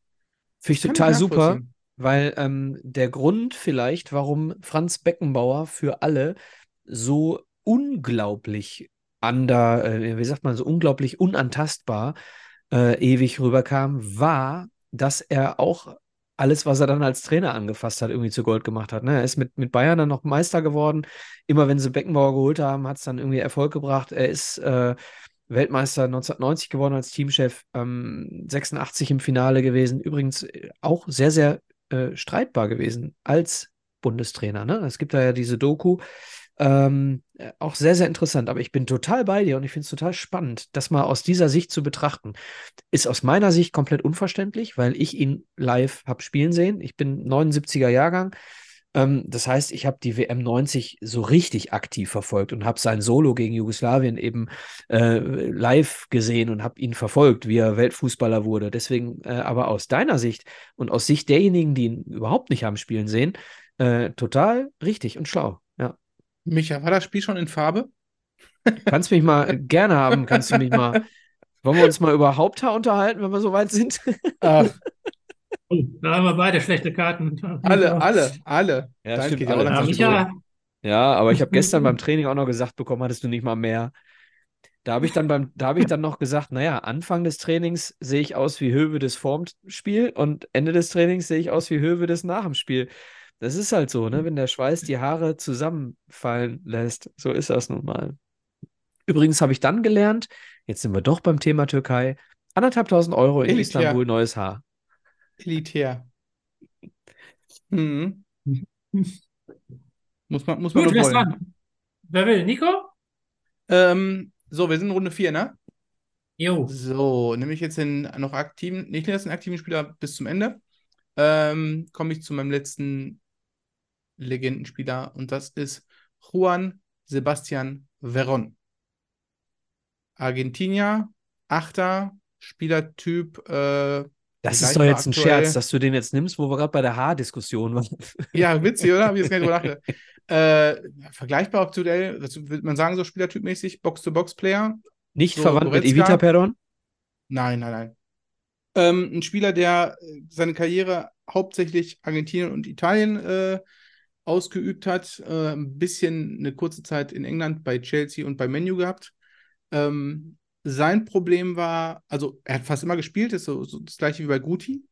[SPEAKER 3] Finde ich
[SPEAKER 4] Kann
[SPEAKER 3] total
[SPEAKER 4] ich
[SPEAKER 3] super, weil ähm, der Grund vielleicht, warum Franz Beckenbauer für alle so unglaublich under, äh, wie sagt man, so unglaublich unantastbar äh, ewig rüberkam, war, dass er auch alles, was er dann als Trainer angefasst hat, irgendwie zu Gold gemacht hat. Ne? Er ist mit, mit Bayern dann noch Meister geworden. Immer wenn sie Beckenbauer geholt haben, hat es dann irgendwie Erfolg gebracht. Er ist äh, Weltmeister 1990 geworden als Teamchef, ähm, 86 im Finale gewesen. Übrigens äh, auch sehr, sehr äh, streitbar gewesen als Bundestrainer. Ne? Es gibt da ja diese Doku. Ähm, äh, auch sehr, sehr interessant. Aber ich bin total bei dir und ich finde es total spannend, das mal aus dieser Sicht zu betrachten. Ist aus meiner Sicht komplett unverständlich, weil ich ihn live habe spielen sehen. Ich bin 79er Jahrgang. Ähm, das heißt, ich habe die WM 90 so richtig aktiv verfolgt und habe sein Solo gegen Jugoslawien eben äh, live gesehen und habe ihn verfolgt, wie er Weltfußballer wurde. Deswegen äh, aber aus deiner Sicht und aus Sicht derjenigen, die ihn überhaupt nicht haben spielen sehen, äh, total richtig und schlau. Ja.
[SPEAKER 4] Micha, war das Spiel schon in Farbe?
[SPEAKER 3] Kannst mich mal gerne haben, kannst du mich mal. Wollen wir uns mal über Haupthaar unterhalten, wenn wir soweit sind?
[SPEAKER 4] Ach,
[SPEAKER 5] da haben wir beide schlechte Karten.
[SPEAKER 4] alle, alle, alle.
[SPEAKER 3] Ja,
[SPEAKER 4] Deins
[SPEAKER 3] stimmt,
[SPEAKER 4] ja
[SPEAKER 3] alle.
[SPEAKER 5] Ja,
[SPEAKER 4] zurück.
[SPEAKER 3] Ja, aber ich habe gestern beim Training auch noch gesagt bekommen, hattest du nicht mal mehr. Da habe ich dann beim, da habe ich dann noch gesagt, naja, Anfang des Trainings sehe ich aus wie Höwe des vorm Spiel und Ende des Trainings sehe ich aus wie Höwe des nach dem Spiel. Das ist halt so, ne? Wenn der Schweiß die Haare zusammenfallen lässt. So ist das nun mal. Übrigens habe ich dann gelernt, jetzt sind wir doch beim Thema Türkei, anderthalbtausend Euro in
[SPEAKER 4] Elitär.
[SPEAKER 3] Istanbul neues Haar.
[SPEAKER 4] Elitär. Mhm. Muss man, muss man
[SPEAKER 5] gut, wer dran? Wer will? Nico?
[SPEAKER 4] Ähm, so, wir sind in Runde 4, ne?
[SPEAKER 5] Jo.
[SPEAKER 4] So, nehme ich jetzt den noch aktiven, nicht den letzten aktiven Spieler bis zum Ende. Ähm, komme ich zu meinem letzten Legendenspieler und das ist Juan Sebastian Veron. Argentinier, Achter, Spielertyp, äh,
[SPEAKER 3] Das ist doch jetzt ein
[SPEAKER 4] aktuell.
[SPEAKER 3] Scherz, dass du den jetzt nimmst, wo wir gerade bei der Haardiskussion waren.
[SPEAKER 4] ja, witzig, oder? Hab ich jetzt gar nicht. Äh, vergleichbar aktuell, würde man sagen, so Spielertypmäßig, Box-to-Box-Player,
[SPEAKER 3] Nicht
[SPEAKER 4] So,
[SPEAKER 3] verwandt mit
[SPEAKER 4] Goretzka.
[SPEAKER 3] Evita Perron?
[SPEAKER 4] Nein, nein, nein. Ähm, ein Spieler, der äh, seine Karriere hauptsächlich Argentinien und Italien äh, ausgeübt hat, äh, ein bisschen eine kurze Zeit in England bei Chelsea und bei Menu gehabt. Ähm, sein Problem war, also er hat fast immer gespielt, ist so, so das gleiche wie bei Guti.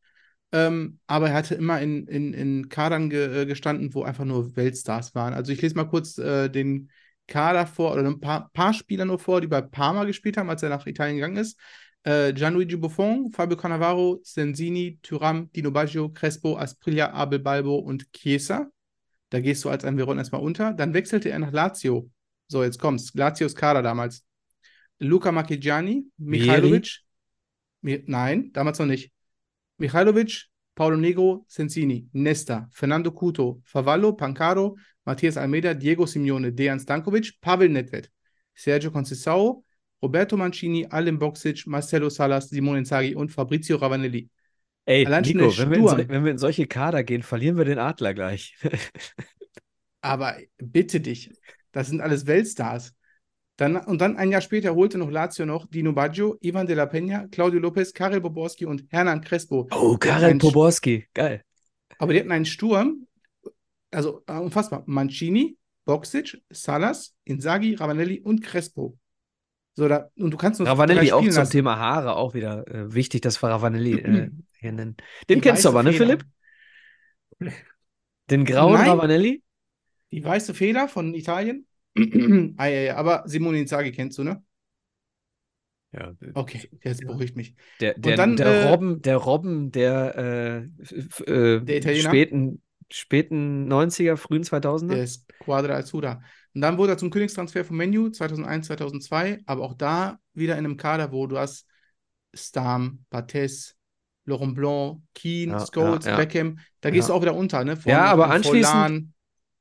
[SPEAKER 4] Ähm, aber er hatte immer in, in, in Kadern ge, äh, gestanden, wo einfach nur Weltstars waren. Also ich lese mal kurz äh, den Kader vor, oder ein paar, paar Spieler nur vor, die bei Parma gespielt haben, als er nach Italien gegangen ist. Äh, Gianluigi Buffon, Fabio Cannavaro, Sensini, Thuram, Dino Baggio, Crespo, Asprilla, Abel Balbo und Chiesa. Da gehst du als ein Veron erstmal unter. Dann wechselte er nach Lazio. So, jetzt kommt's. Lazios Kader damals. Luca Marchigiani, Michailovic. Mi Nein, damals noch nicht. Michailovic, Paulo Negro, Sensini, Nesta, Fernando Couto, Favallo, Pancaro, Matthias Almeida, Diego Simeone, Dejan Stankovic, Pavel Nedved, Sergio Conceição, Roberto Mancini, Alim Boksic, Marcelo Salas, Simone Inzaghi und Fabrizio Ravanelli.
[SPEAKER 3] Ey,
[SPEAKER 4] Allein
[SPEAKER 3] Nico, wenn wir, so, wenn wir in solche Kader gehen, verlieren wir den Adler gleich.
[SPEAKER 4] Aber bitte dich, das sind alles Weltstars. Dann, und dann ein Jahr später holte noch Lazio noch Dino Baggio, Ivan de la Peña, Claudio Lopez, Karel Boborski und Hernan Crespo.
[SPEAKER 3] Oh, Karel Poborski, geil.
[SPEAKER 4] Aber die hatten einen Sturm, also äh, unfassbar. Mancini, Boxic, Salas, Inzaghi, Ravanelli und Crespo. So, da, und du kannst nur
[SPEAKER 3] Ravanelli auch zum
[SPEAKER 4] lassen.
[SPEAKER 3] Thema Haare auch wieder äh, wichtig, dass wir Ravanelli äh, hier nennen. Den
[SPEAKER 4] Die
[SPEAKER 3] kennst du aber, ne,
[SPEAKER 4] Feder.
[SPEAKER 3] Philipp? Den grauen
[SPEAKER 4] Nein.
[SPEAKER 3] Ravanelli?
[SPEAKER 4] Die weiße Feder von Italien. Ah, ja, ja, aber Simone Inzaghi kennst du, ne?
[SPEAKER 3] Ja,
[SPEAKER 4] Okay, jetzt beruhigt mich.
[SPEAKER 3] Der, der,
[SPEAKER 4] dann,
[SPEAKER 3] der
[SPEAKER 4] äh,
[SPEAKER 3] Robben, der Robben der, äh, äh,
[SPEAKER 4] Der
[SPEAKER 3] späten, späten 90er, frühen 2000er.
[SPEAKER 4] Der ist Quadra Azzurra. Und dann wurde er zum Königstransfer vom Menu 2001, 2002, aber auch da wieder in einem Kader, wo du hast Stam, Bates, Laurent Blanc, Keane,
[SPEAKER 3] Ja,
[SPEAKER 4] Scholes,
[SPEAKER 3] ja, ja.
[SPEAKER 4] Beckham. Da gehst du auch wieder unter, ne? Von,
[SPEAKER 3] Ja, aber anschließend-
[SPEAKER 4] Forlan.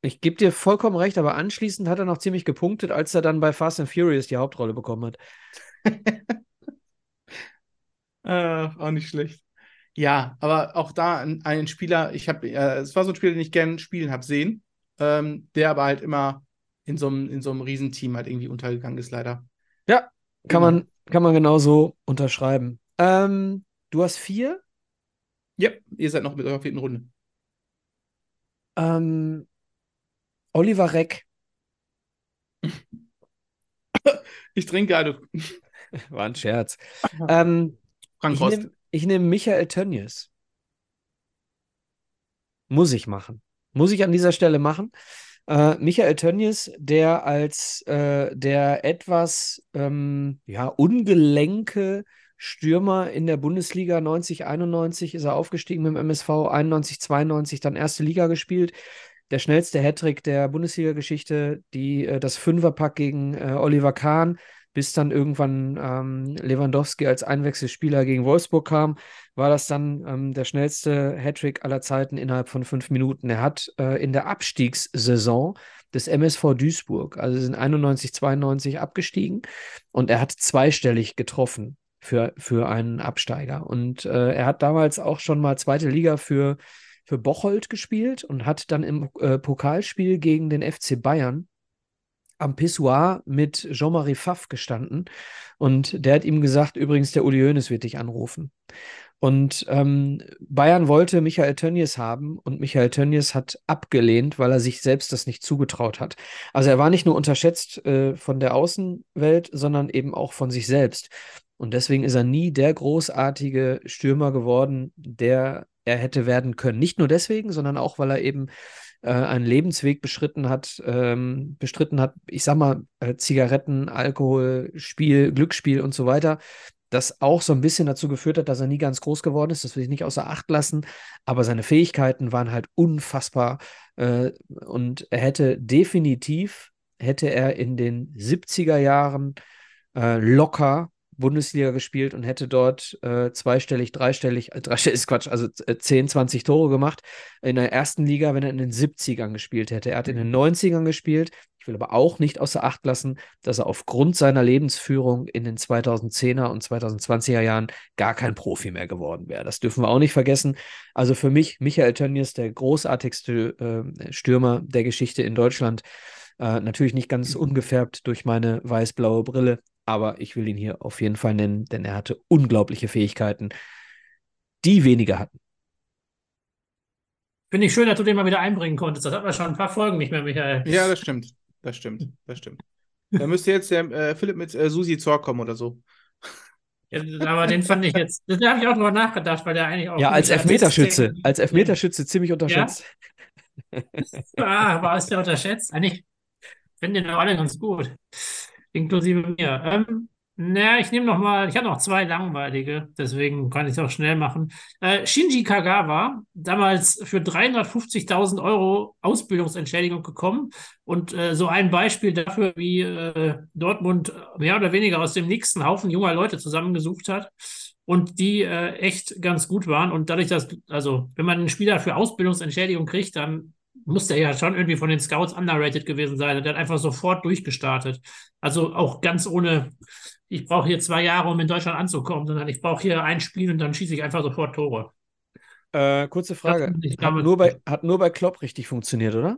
[SPEAKER 3] Ich gebe dir vollkommen recht, aber anschließend hat er noch ziemlich gepunktet, als er dann bei Fast and Furious die Hauptrolle bekommen hat.
[SPEAKER 4] Äh, auch nicht schlecht. Ja, aber auch da ein, ein Spieler, ich habe, äh, es war so ein Spieler, den ich gern spielen habe sehen, ähm, der aber halt immer in so einem in so einem Riesenteam halt irgendwie untergegangen ist, leider.
[SPEAKER 3] Ja, kann man, kann man genauso unterschreiben. Ähm, du hast vier.
[SPEAKER 4] Ja, ihr seid noch mit eurer vierten Runde.
[SPEAKER 3] Ähm, Oliver Reck.
[SPEAKER 4] Ich trinke gerade.
[SPEAKER 3] War ein Scherz. Ähm,
[SPEAKER 4] Frank
[SPEAKER 3] ich nehme nehm Michael Tönnies. Muss ich machen. Muss ich an dieser Stelle machen. Äh, Michael Tönnies, der als äh, der etwas ähm, ja, ungelenke Stürmer in der Bundesliga 90, 91 ist er aufgestiegen mit dem MSV, 91, 92 dann erste Liga gespielt. Der schnellste Hattrick der Bundesliga-Geschichte, die äh, das Fünferpack gegen äh, Oliver Kahn, bis dann irgendwann ähm, Lewandowski als Einwechselspieler gegen Wolfsburg kam, war das dann ähm, der schnellste Hattrick aller Zeiten innerhalb von fünf Minuten. Er hat äh, in der Abstiegssaison des MSV Duisburg, also sind 91, 92 abgestiegen und er hat zweistellig getroffen für, für einen Absteiger. Und äh, er hat damals auch schon mal zweite Liga für, für Bocholt gespielt und hat dann im äh, Pokalspiel gegen den FC Bayern am Pissoir mit Jean-Marie Pfaff gestanden und der hat ihm gesagt, übrigens, der Uli Hoeneß wird dich anrufen. Und ähm, Bayern wollte Michael Tönnies haben und Michael Tönnies hat abgelehnt, weil er sich selbst das nicht zugetraut hat. Also er war nicht nur unterschätzt äh, von der Außenwelt, sondern eben auch von sich selbst. Und deswegen ist er nie der großartige Stürmer geworden, der er hätte werden können. Nicht nur deswegen, sondern auch, weil er eben äh, einen Lebensweg beschritten hat, ähm, bestritten hat, ich sag mal, äh, Zigaretten, Alkohol, Spiel, Glücksspiel und so weiter, das auch so ein bisschen dazu geführt hat, dass er nie ganz groß geworden ist. Das will ich nicht außer Acht lassen. Aber seine Fähigkeiten waren halt unfassbar. Äh, und er hätte definitiv, hätte er in den 70er Jahren äh, locker Bundesliga gespielt und hätte dort äh, zweistellig, dreistellig, äh, dreistellig ist Quatsch, also äh, 10, 20 Tore gemacht in der ersten Liga, wenn er in den 70ern gespielt hätte. Er hat in den 90ern gespielt. Ich will aber auch nicht außer Acht lassen, dass er aufgrund seiner Lebensführung in den 2010er und 2020er Jahren gar kein Profi mehr geworden wäre. Das dürfen wir auch nicht vergessen. Also für mich Michael Tönnies, der großartigste äh, Stürmer der Geschichte in Deutschland. Äh, natürlich nicht ganz ungefärbt durch meine weiß-blaue Brille, aber ich will ihn hier auf jeden Fall nennen, denn er hatte unglaubliche Fähigkeiten, die wenige hatten.
[SPEAKER 5] Finde ich schön, dass du den mal wieder einbringen konntest. Das hat man schon ein paar Folgen nicht mehr, Michael.
[SPEAKER 4] Ja, das stimmt. Das stimmt. Das stimmt. Da müsste jetzt der äh, Philipp mit äh, Susi Zor kommen oder so.
[SPEAKER 5] Ja, aber den fand ich jetzt, da habe ich auch drüber nachgedacht, weil der eigentlich auch.
[SPEAKER 3] Ja, als Elfmeterschütze. Als Elfmeterschütze ziemlich unterschätzt.
[SPEAKER 5] Ah, war es der unterschätzt? Eigentlich finde den alle ganz gut. Inklusive mir. Ähm, na, ich nehme noch mal, ich habe noch zwei langweilige, deswegen kann ich es auch schnell machen. Äh, Shinji Kagawa, damals für 350.000 Euro Ausbildungsentschädigung gekommen und äh, so ein Beispiel dafür, wie äh, Dortmund mehr oder weniger aus dem nächsten Haufen junger Leute zusammengesucht hat und die äh, echt ganz gut waren. Und dadurch, dass, also, wenn man einen Spieler für Ausbildungsentschädigung kriegt, dann muss der ja schon irgendwie von den Scouts underrated gewesen sein. Und der hat einfach sofort durchgestartet. Also auch ganz ohne, ich brauche hier zwei Jahre, um in Deutschland anzukommen, sondern ich brauche hier ein Spiel und dann schieße ich einfach sofort Tore.
[SPEAKER 3] Äh, kurze Frage. Hat nur, bei, hat nur bei Klopp richtig funktioniert, oder?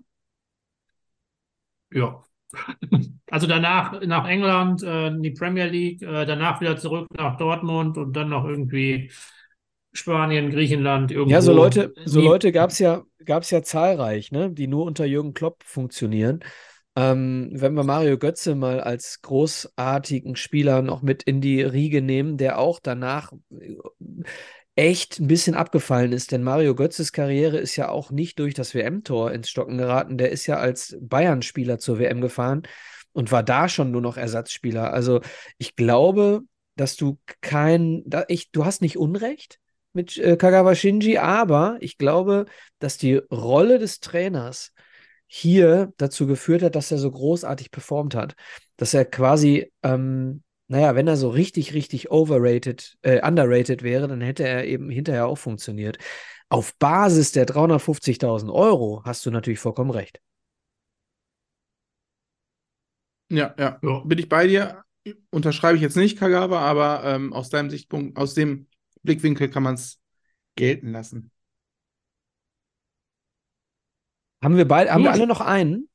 [SPEAKER 5] Ja. Also danach nach England, äh, in die Premier League, äh, danach wieder zurück nach Dortmund und dann noch irgendwie Spanien, Griechenland, irgendwo.
[SPEAKER 3] Ja, so Leute, so Leute gab es ja, gab's ja zahlreich, ne, die nur unter Jürgen Klopp funktionieren. Ähm, wenn wir Mario Götze mal als großartigen Spieler noch mit in die Riege nehmen, der auch danach äh, echt ein bisschen abgefallen ist, denn Mario Götzes Karriere ist ja auch nicht durch das WM-Tor ins Stocken geraten. Der ist ja als Bayern-Spieler zur WM gefahren und war da schon nur noch Ersatzspieler. Also ich glaube, dass du kein, da, ich, du hast nicht Unrecht mit äh, Kagawa Shinji, aber ich glaube, dass die Rolle des Trainers hier dazu geführt hat, dass er so großartig performt hat. Dass er quasi, ähm, naja, wenn er so richtig, richtig overrated, äh, underrated wäre, dann hätte er eben hinterher auch funktioniert. Auf Basis der 350.000 Euro hast du natürlich vollkommen recht.
[SPEAKER 4] Ja, ja.
[SPEAKER 5] Ja.
[SPEAKER 4] Bin ich bei dir? Unterschreibe ich jetzt nicht, Kagawa, aber ähm, aus deinem Sichtpunkt, aus dem Blickwinkel kann man es gelten lassen.
[SPEAKER 3] Haben wir beide, haben wir
[SPEAKER 5] Gut.
[SPEAKER 3] alle noch einen?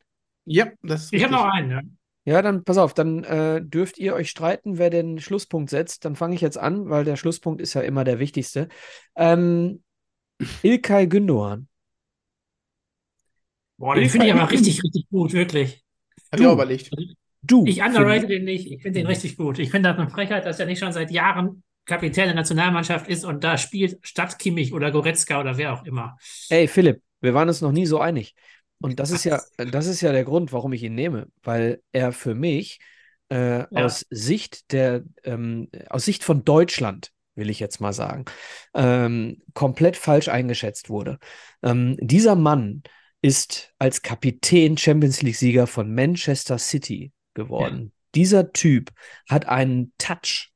[SPEAKER 4] Ja, das ist
[SPEAKER 5] Ich habe noch einen. Ja.
[SPEAKER 3] Ja, dann pass auf, dann äh, dürft ihr euch streiten, wer den Schlusspunkt setzt. Dann fange ich jetzt an, weil der Schlusspunkt ist ja immer der wichtigste. Ähm, Ilkay Gündoğan.
[SPEAKER 5] Boah, den finde ich aber richtig, richtig gut, wirklich.
[SPEAKER 4] Auch
[SPEAKER 3] Du.
[SPEAKER 4] überlegt.
[SPEAKER 3] Du.
[SPEAKER 5] Ich underrate den nicht. Ich finde den richtig gut. Ich finde das eine Frechheit, dass er nicht schon seit Jahren Kapitän der Nationalmannschaft ist und da spielt statt Kimmich oder Goretzka oder wer auch immer.
[SPEAKER 3] Ey, Philipp, wir waren uns noch nie so einig. Und das ist ja, das ist ja der Grund, warum ich ihn nehme, weil er für mich äh,
[SPEAKER 5] Ja.
[SPEAKER 3] aus Sicht der, ähm, aus Sicht von Deutschland, will ich jetzt mal sagen, ähm, komplett falsch eingeschätzt wurde. Ähm, dieser Mann ist als Kapitän Champions League-Sieger von Manchester City geworden. Dieser Typ hat einen Touch.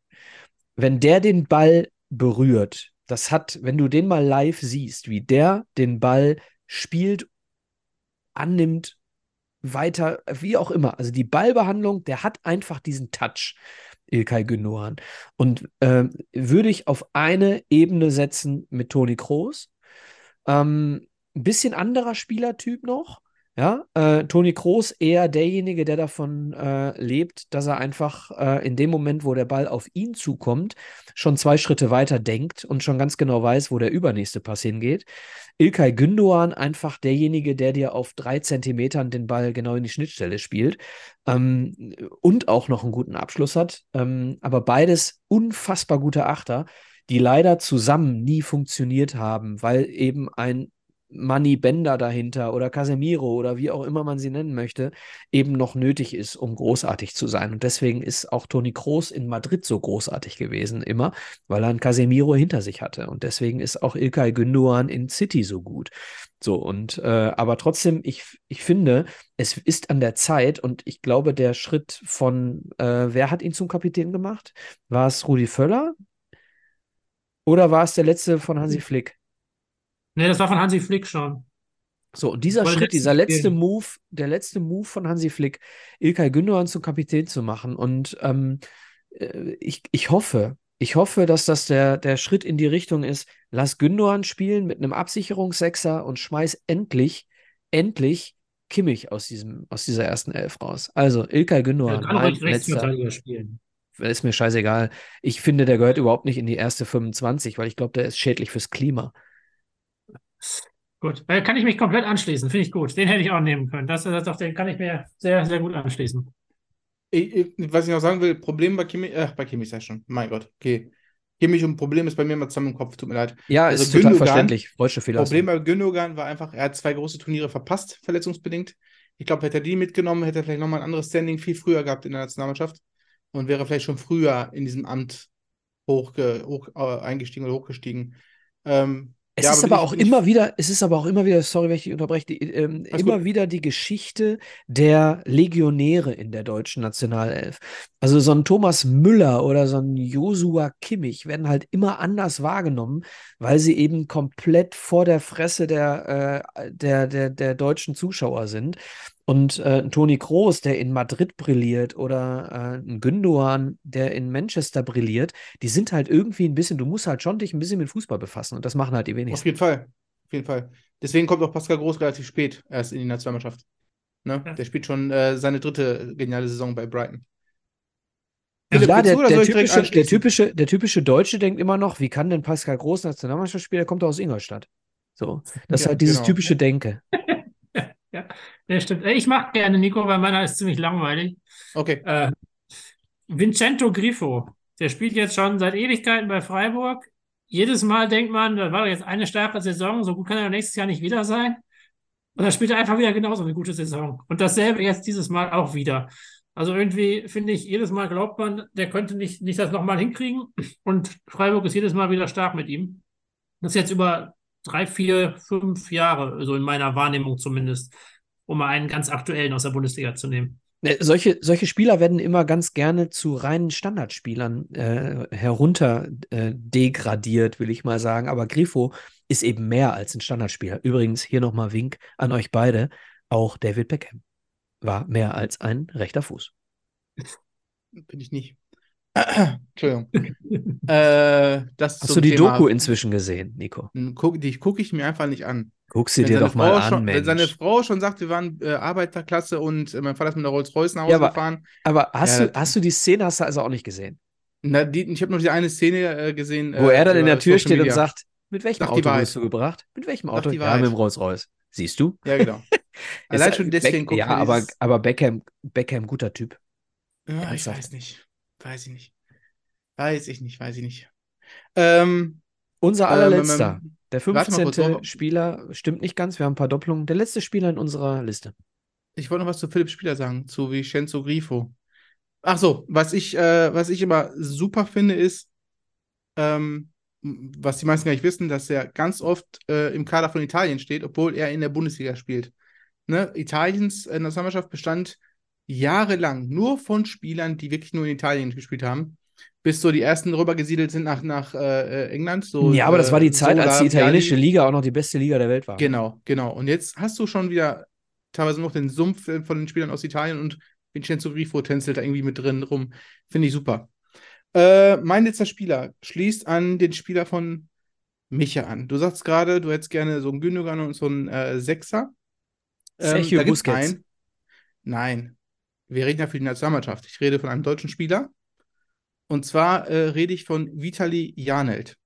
[SPEAKER 3] Wenn der den Ball berührt, das hat, wenn du den mal live siehst, wie der den Ball spielt, annimmt, weiter, wie auch immer. Also die Ballbehandlung, der hat einfach diesen Touch, Ilkay Gündoğan. Und ähm, würde ich auf eine Ebene setzen mit Toni Kroos. Ähm, ein bisschen anderer Spielertyp noch. Ja, äh, Toni Kroos eher derjenige, der davon äh, lebt, dass er einfach äh, in dem Moment, wo der Ball auf ihn zukommt, schon zwei Schritte weiter denkt und schon ganz genau weiß, wo der übernächste Pass hingeht. Ilkay Gündoğan einfach derjenige, der dir auf drei Zentimetern den Ball genau in die Schnittstelle spielt ähm, und auch noch einen guten Abschluss hat. Ähm, aber beides unfassbar gute Achter, die leider zusammen nie funktioniert haben, weil eben ein Manny Bender dahinter oder Casemiro oder wie auch immer man sie nennen möchte, eben noch nötig ist, um großartig zu sein. Und deswegen ist auch Toni Kroos in Madrid so großartig gewesen, immer, weil er einen Casemiro hinter sich hatte. Und deswegen ist auch Ilkay Gündoğan in City so gut. So, und äh, aber trotzdem, ich, ich finde, es ist an der Zeit und ich glaube, der Schritt von, äh, wer hat ihn zum Kapitän gemacht? War es Rudi Völler? Oder war es der letzte von Hansi Flick?
[SPEAKER 5] Nee, das war von Hansi Flick schon.
[SPEAKER 3] So, und dieser
[SPEAKER 5] dem
[SPEAKER 3] Schritt, dieser letzte
[SPEAKER 5] Spiel.
[SPEAKER 3] Move, der letzte Move von Hansi Flick, Ilkay Gündoğan zum Kapitän zu machen. Und ähm, äh, ich, ich hoffe, ich hoffe, dass das der, der Schritt in die Richtung ist, lass Gündoğan spielen mit einem Absicherungssechser und schmeiß endlich, endlich Kimmich aus diesem, aus dieser ersten Elf raus. Also Ilkay
[SPEAKER 5] Er
[SPEAKER 3] Gündoğan,
[SPEAKER 5] kann
[SPEAKER 3] letzter,
[SPEAKER 5] Rechtsverteidiger spielen.
[SPEAKER 3] ist mir scheißegal. Ich finde, der gehört überhaupt nicht in die erste 25, weil ich glaube, der ist schädlich fürs Klima.
[SPEAKER 5] Gut, äh, kann ich mich komplett anschließen, finde ich gut. Den hätte ich auch nehmen können. Das, das, doch, den kann ich mir sehr, sehr gut anschließen.
[SPEAKER 4] Ich, ich, was ich noch sagen will, Problem bei Kimmich, äh, bei Kimmich sei schon, mein Gott, okay. Kimmich und Problem ist bei mir immer zusammen im Kopf, tut mir leid.
[SPEAKER 3] Ja,
[SPEAKER 4] Also
[SPEAKER 3] ist total
[SPEAKER 4] Gündogan-
[SPEAKER 3] verständlich. Deutsche Fehler.
[SPEAKER 4] Problem bei Gündogan war einfach, er hat zwei große Turniere verpasst, verletzungsbedingt. Ich glaube, hätte er die mitgenommen, hätte er vielleicht nochmal ein anderes Standing viel früher gehabt in der Nationalmannschaft und wäre vielleicht schon früher in diesem Amt hochge, hoch, äh, eingestiegen oder hochgestiegen. Ähm,
[SPEAKER 3] Es
[SPEAKER 4] ja,
[SPEAKER 3] ist aber
[SPEAKER 4] ich-
[SPEAKER 3] auch
[SPEAKER 4] ich-
[SPEAKER 3] immer wieder, es ist aber auch immer wieder, sorry, wenn ich dich unterbreche, die, ähm, immer
[SPEAKER 4] gut.
[SPEAKER 3] wieder die Geschichte der Legionäre in der deutschen Nationalelf. Also so ein Thomas Müller oder so ein Josua Kimmich werden halt immer anders wahrgenommen, weil sie eben komplett vor der Fresse der, äh, der, der, der deutschen Zuschauer sind. Und äh, ein Toni Kroos, der in Madrid brilliert, oder äh, ein Gündogan, der in Manchester brilliert, die sind halt irgendwie ein bisschen, du musst halt schon dich ein bisschen mit Fußball befassen und das machen halt die
[SPEAKER 4] Auf
[SPEAKER 3] wenigsten.
[SPEAKER 4] jeden Fall. Auf jeden Fall. Deswegen kommt auch Pascal Groß relativ spät erst in die Nationalmannschaft. Ne?
[SPEAKER 5] Ja.
[SPEAKER 4] Der spielt schon äh, seine dritte geniale Saison bei Brighton.
[SPEAKER 3] Ja, der, der, typische, der, typische, der typische Deutsche denkt immer noch, wie kann denn Pascal Groß Nationalmannschaft spielen? Der kommt doch aus Ingolstadt. So, das ist
[SPEAKER 4] Ja,
[SPEAKER 3] halt dieses
[SPEAKER 4] genau.
[SPEAKER 3] typische Denke.
[SPEAKER 5] Ja, stimmt. Ich mag gerne Nico, weil meiner ist ziemlich langweilig.
[SPEAKER 4] Okay.
[SPEAKER 5] Äh, Vincenzo Grifo, der spielt jetzt schon seit Ewigkeiten bei Freiburg. Jedes Mal denkt man, das war doch jetzt eine starke Saison, so gut kann er nächstes Jahr nicht wieder sein. Und dann spielt er einfach wieder genauso eine gute Saison. Und dasselbe jetzt dieses Mal auch wieder. Also irgendwie finde ich, jedes Mal glaubt man, der könnte nicht, nicht das nochmal hinkriegen. Und Freiburg ist jedes Mal wieder stark mit ihm. Das ist jetzt über drei, vier, fünf Jahre, so in meiner Wahrnehmung zumindest, um mal einen ganz aktuellen aus der Bundesliga zu nehmen.
[SPEAKER 3] Äh, Solche, solche Spieler werden immer ganz gerne zu reinen Standardspielern äh, herunter äh, degradiert, will ich mal sagen. Aber Grifo ist eben mehr als ein Standardspieler. Übrigens, hier nochmal Wink an euch beide. Auch David Beckham war mehr als ein rechter Fuß.
[SPEAKER 4] Bin ich nicht. Entschuldigung. Äh, das
[SPEAKER 3] Hast du die
[SPEAKER 4] Thema-
[SPEAKER 3] Doku inzwischen gesehen, Nico?
[SPEAKER 4] Guck, die gucke ich mir einfach nicht an.
[SPEAKER 3] Guck sie
[SPEAKER 4] Wenn
[SPEAKER 3] dir doch mal
[SPEAKER 4] Frau
[SPEAKER 3] an,
[SPEAKER 4] schon, Wenn seine
[SPEAKER 3] Mensch.
[SPEAKER 4] Frau schon sagt, wir waren äh, Arbeiterklasse und äh, mein Vater ist mit einer Rolls-Royce nach Hause
[SPEAKER 3] Ja, aber-
[SPEAKER 4] gefahren.
[SPEAKER 3] Aber hast,
[SPEAKER 4] Ja,
[SPEAKER 3] du, hast du die Szene, hast du also auch nicht gesehen?
[SPEAKER 4] Na, die, ich habe nur die eine Szene äh, gesehen.
[SPEAKER 3] Wo
[SPEAKER 4] äh,
[SPEAKER 3] er dann in
[SPEAKER 4] über
[SPEAKER 3] der Tür
[SPEAKER 4] Social
[SPEAKER 3] steht und sagt, mit welchem
[SPEAKER 4] Sag
[SPEAKER 3] Auto wurdest du gebracht? Mit welchem Auto? Ja, mit dem Rolls-Royce. Siehst du?
[SPEAKER 4] Ja, genau. Allein schon deswegen
[SPEAKER 3] Beck,
[SPEAKER 4] guckt
[SPEAKER 3] Ja, aber, aber Beckham, Beckham, guter Typ.
[SPEAKER 4] Ja, ich weiß nicht. Weiß ich nicht. Weiß ich nicht, weiß ich nicht. Ähm,
[SPEAKER 3] Unser
[SPEAKER 4] ähm,
[SPEAKER 3] allerletzter,
[SPEAKER 4] ähm,
[SPEAKER 3] der
[SPEAKER 4] mal kurz,
[SPEAKER 3] 15.
[SPEAKER 4] noch-
[SPEAKER 3] Spieler, stimmt nicht ganz, wir haben ein paar Doppelungen. Der letzte Spieler in unserer Liste.
[SPEAKER 4] Ich wollte noch was zu Philipp Spieler sagen, zu Vincenzo Grifo. Ach so, was ich, äh, was ich immer super finde, ist, ähm, was die meisten gar nicht wissen, dass er ganz oft äh, im Kader von Italien steht, obwohl er in der Bundesliga spielt. Ne? Italiens äh, Nationalmannschaft bestand jahrelang nur von Spielern, die wirklich nur in Italien gespielt haben, bis so die ersten rübergesiedelt sind nach, nach äh, äh, England. So,
[SPEAKER 3] ja, aber das war die
[SPEAKER 4] äh,
[SPEAKER 3] Zeit, als
[SPEAKER 4] Sola,
[SPEAKER 3] die italienische. Liga auch noch die beste Liga der Welt war.
[SPEAKER 4] Genau, genau. Und jetzt hast du schon wieder teilweise noch den Sumpf äh, von den Spielern aus Italien und Vincenzo Grifo tänzelt da irgendwie mit drin rum. Finde ich super. Äh, mein letzter Spieler schließt an den Spieler von Micha an. Du sagst gerade, du hättest gerne so einen Gündogan und so einen äh, Sechser.
[SPEAKER 3] Sergio
[SPEAKER 4] da gibt's
[SPEAKER 3] Busquets.
[SPEAKER 4] Nein, wir reden ja für die Nationalmannschaft. Ich rede von einem deutschen Spieler. Und zwar äh, rede ich von Vitali Janelt.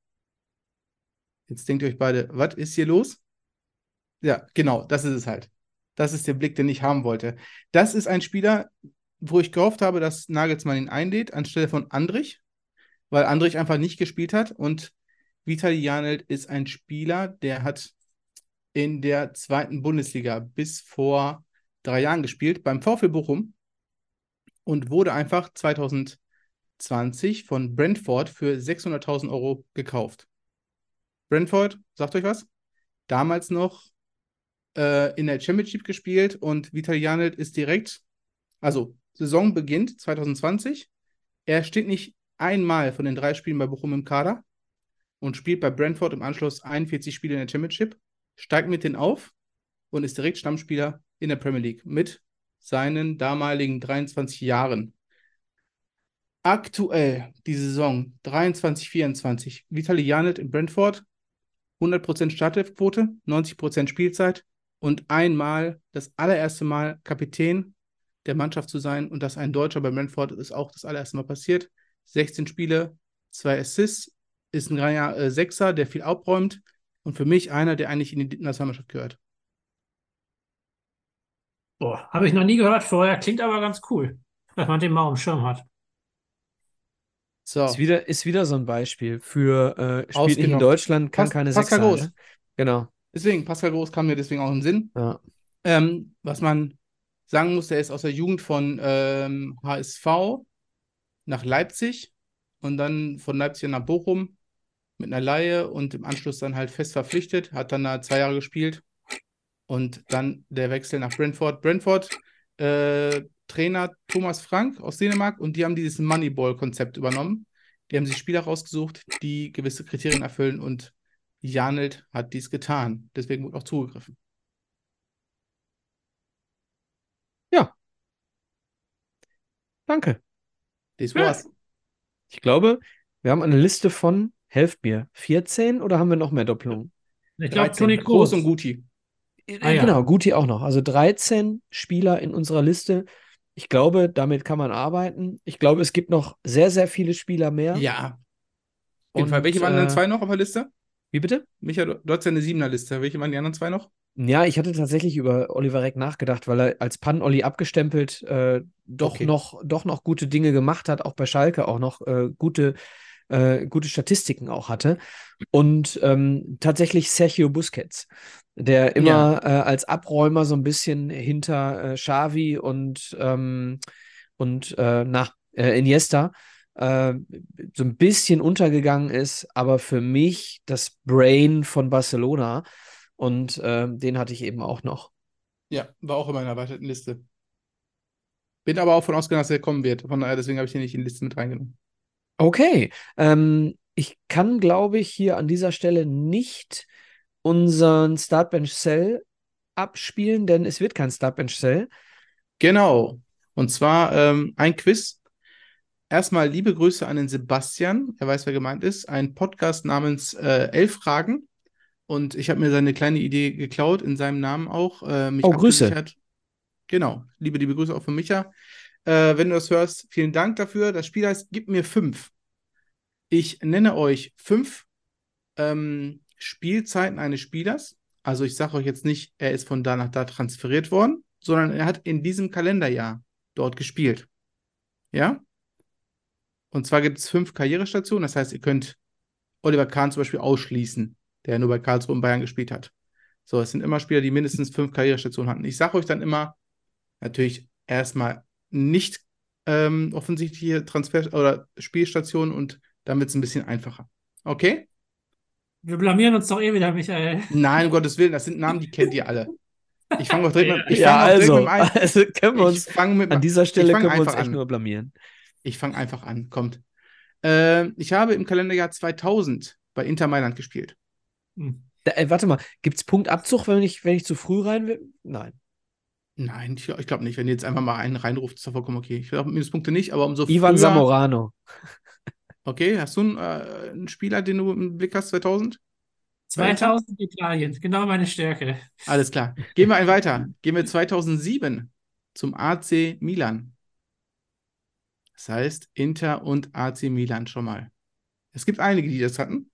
[SPEAKER 4] Jetzt denkt ihr euch beide, was ist hier los? Ja, genau, das ist es halt. Das ist der Blick, den ich haben wollte. Das ist ein Spieler, wo ich gehofft habe, dass Nagelsmann ihn einlädt, anstelle von Andrich, weil Andrich einfach nicht gespielt hat. Und Vitali Janelt ist ein Spieler, der hat in der zweiten Bundesliga bis vor drei Jahren gespielt, beim VfL Bochum und wurde einfach 2020 von Brentford für 600.000 Euro gekauft. Brentford, sagt euch was? Damals noch äh, in der Championship gespielt und Janelt ist direkt, also Saison beginnt 2020. Er steht nicht einmal von den drei Spielen bei Bochum im Kader und spielt bei Brentford im Anschluss 41 Spiele in der Championship, steigt mit denen auf und ist direkt Stammspieler in der Premier League mit seinen damaligen 23 Jahren. Aktuell die Saison 23-24, Vitali Janelt in Brentford, 100% Startelfquote, 90% Spielzeit und einmal, das allererste Mal Kapitän der Mannschaft zu sein und das ein Deutscher bei Brentford ist auch das allererste Mal passiert. 16 Spiele, zwei Assists, ist ein äh, Sechser, der viel abräumt und für mich einer, der eigentlich in die Nationalmannschaft gehört.
[SPEAKER 5] Boah, habe ich noch nie gehört vorher, klingt aber ganz cool. dass man den mal auf dem Schirm hat.
[SPEAKER 4] So,
[SPEAKER 3] Ist wieder, ist wieder so ein Beispiel für äh, nicht in. Deutschland, kann
[SPEAKER 4] Pas-
[SPEAKER 3] keine
[SPEAKER 4] Pascal
[SPEAKER 3] Sechser.
[SPEAKER 4] Groß.
[SPEAKER 3] Ne? Genau.
[SPEAKER 4] deswegen, Pascal Groß kam mir deswegen auch in den Sinn.
[SPEAKER 3] Ja.
[SPEAKER 4] Ähm, was man sagen muss, der ist aus der Jugend von ähm, HSV nach Leipzig und dann von Leipzig nach Bochum mit einer Laie und im Anschluss dann halt fest verpflichtet, hat dann da zwei Jahre gespielt und dann der Wechsel nach Brentford. Brentford, äh, Trainer Thomas Frank aus Dänemark und die haben dieses Moneyball-Konzept übernommen. Die haben sich Spieler rausgesucht, die gewisse Kriterien erfüllen und Janelt hat dies getan. Deswegen wurde auch zugegriffen.
[SPEAKER 3] Danke.
[SPEAKER 4] Das
[SPEAKER 5] Ja.
[SPEAKER 4] war's.
[SPEAKER 3] Ich glaube, wir haben eine Liste von, helft mir, 14 oder haben wir noch mehr Doppelungen?
[SPEAKER 5] Ich glaube,
[SPEAKER 4] 13.
[SPEAKER 5] Toni
[SPEAKER 4] Groß
[SPEAKER 5] Kroos.
[SPEAKER 4] und Guti.
[SPEAKER 5] Ah, ja.
[SPEAKER 3] Genau, Guti auch noch. Also 13 Spieler in unserer Liste. Ich glaube, damit kann man arbeiten. Ich glaube, es gibt noch sehr, sehr viele Spieler mehr.
[SPEAKER 4] Ja. Auf jeden
[SPEAKER 3] Und,
[SPEAKER 4] Fall. Welche waren denn
[SPEAKER 3] äh,
[SPEAKER 4] zwei noch auf der Liste?
[SPEAKER 3] Wie bitte?
[SPEAKER 4] Micha, du, du hast ja eine Siebener-Liste. Welche waren die anderen zwei noch?
[SPEAKER 3] Ja, ich hatte tatsächlich über Oliver Reck nachgedacht, weil er als Pan-Olli abgestempelt äh, doch,
[SPEAKER 4] Okay.
[SPEAKER 3] noch, doch noch gute Dinge gemacht hat, auch bei Schalke auch noch äh, gute, äh, gute Statistiken auch hatte. Und ähm, tatsächlich Sergio Busquets, der immer äh, als Abräumer so ein bisschen hinter äh, Xavi und, ähm, und äh, na, äh, Iniesta äh, so ein bisschen untergegangen ist, aber für mich das Brain von Barcelona. Und ähm, den hatte ich eben auch noch.
[SPEAKER 4] Ja, war auch in meiner erweiterten Liste. Bin aber auch von ausgegangen, dass er kommen wird. Von daher, deswegen habe ich den nicht in die Liste mit reingenommen.
[SPEAKER 3] Okay. Ähm, ich kann, glaube ich, hier an dieser Stelle nicht unseren Startbench Cell abspielen, denn es wird kein Startbench Cell.
[SPEAKER 4] Genau. Und zwar ähm, ein Quiz. Erstmal liebe Grüße an den Sebastian. Er weiß, wer gemeint ist. Ein Podcast namens äh, Elf Fragen. Und ich habe mir seine kleine Idee geklaut, in seinem Namen auch. Äh,
[SPEAKER 3] Oh, Grüße.
[SPEAKER 4] Genau. Liebe, liebe Grüße auch von Micha. Äh, wenn du das hörst, vielen Dank dafür. Das Spiel heißt Gib mir fünf. Ich nenne euch fünf ähm, Spielzeiten eines Spielers. Also ich sage euch jetzt nicht, er ist von da nach da transferiert worden, sondern er hat in diesem Kalenderjahr dort gespielt. Ja? Und zwar gibt es fünf Karrierestationen. Das heißt, ihr könnt Oliver Kahn zum Beispiel ausschließen, der nur bei Karlsruhe und Bayern gespielt hat. So, es sind immer Spieler, die mindestens fünf Karrierestationen hatten. Ich sage euch dann immer, natürlich erstmal nicht ähm, offensichtliche Transfer- oder Spielstationen und dann wird es ein bisschen einfacher. Okay?
[SPEAKER 5] Wir blamieren uns doch eh wieder, Michael.
[SPEAKER 4] Nein, um Gottes Willen, das sind Namen, die kennt ihr alle. Ich fange auch direkt mit, ich
[SPEAKER 3] ja, also,
[SPEAKER 4] mit
[SPEAKER 3] also können wir uns
[SPEAKER 4] fange mit,
[SPEAKER 3] an dieser Stelle können wir uns
[SPEAKER 4] einfach
[SPEAKER 3] echt
[SPEAKER 4] an.
[SPEAKER 3] nur blamieren.
[SPEAKER 4] Ich fange einfach an, kommt. Ähm, ich habe im Kalenderjahr 2000 bei Inter Mailand gespielt.
[SPEAKER 5] Hm.
[SPEAKER 3] Da, äh, warte mal, gibt es Punktabzug, wenn ich, wenn ich zu früh rein will? Nein.
[SPEAKER 4] Nein, ich, ich glaube nicht. Wenn ihr jetzt einfach mal einen reinruft, ist doch vollkommen okay. Ich glaube, Minuspunkte nicht, aber umso
[SPEAKER 3] Ivan
[SPEAKER 4] früher.
[SPEAKER 3] Zamorano.
[SPEAKER 4] Okay, hast du einen, äh, einen Spieler, den du im Blick hast, 2000?
[SPEAKER 5] 2000 Italien, genau meine Stärke.
[SPEAKER 4] Alles klar. Gehen wir einen weiter. Gehen wir 2007 zum AC Milan. Das heißt, Inter und AC Milan schon mal. Es gibt einige, die das hatten.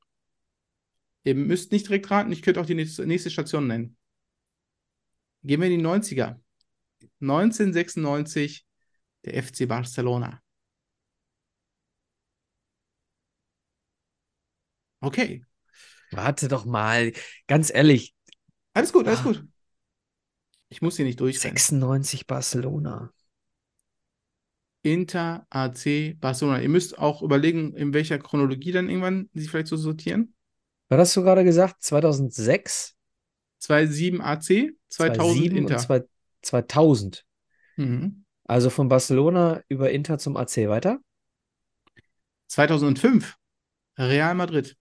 [SPEAKER 4] Ihr müsst nicht direkt raten, ich könnte auch die nächste nächste Station nennen. Gehen wir in die 90er. 1996 der FC Barcelona. Okay,
[SPEAKER 3] Warte doch mal, ganz ehrlich,
[SPEAKER 4] alles gut, alles
[SPEAKER 3] Ah.
[SPEAKER 4] gut. Ich muss hier nicht durchrennen.
[SPEAKER 3] 96 Barcelona.
[SPEAKER 4] Inter, AC, Barcelona. Ihr müsst auch überlegen, in welcher Chronologie dann irgendwann sie vielleicht so sortieren.
[SPEAKER 3] Was hast du gerade gesagt? 2006,
[SPEAKER 4] 2,7 AC, 2000
[SPEAKER 3] 2007
[SPEAKER 4] Inter.
[SPEAKER 3] Und zwei- 2000.
[SPEAKER 4] Mhm.
[SPEAKER 3] Also von Barcelona über Inter zum AC weiter.
[SPEAKER 4] 2005 Real Madrid.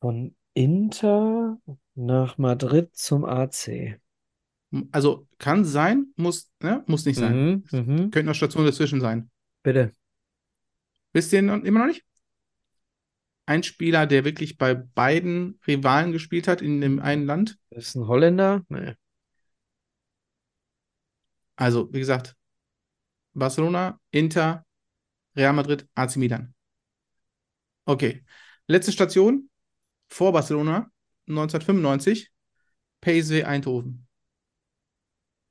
[SPEAKER 3] Von Inter nach Madrid zum AC.
[SPEAKER 4] Also kann sein, muss, ne? muss nicht sein.
[SPEAKER 3] Mhm, mhm.
[SPEAKER 4] Könnten auch Stationen dazwischen sein.
[SPEAKER 3] Bitte.
[SPEAKER 4] Wisst ihr noch, immer noch nicht? Ein Spieler, der wirklich bei beiden Rivalen gespielt hat in dem einen Land.
[SPEAKER 3] Das ist ein Holländer? Nee.
[SPEAKER 4] Also, wie gesagt, Barcelona, Inter, Real Madrid, AC Milan. Okay. Letzte Station vor Barcelona, 1995, PSV Eindhoven.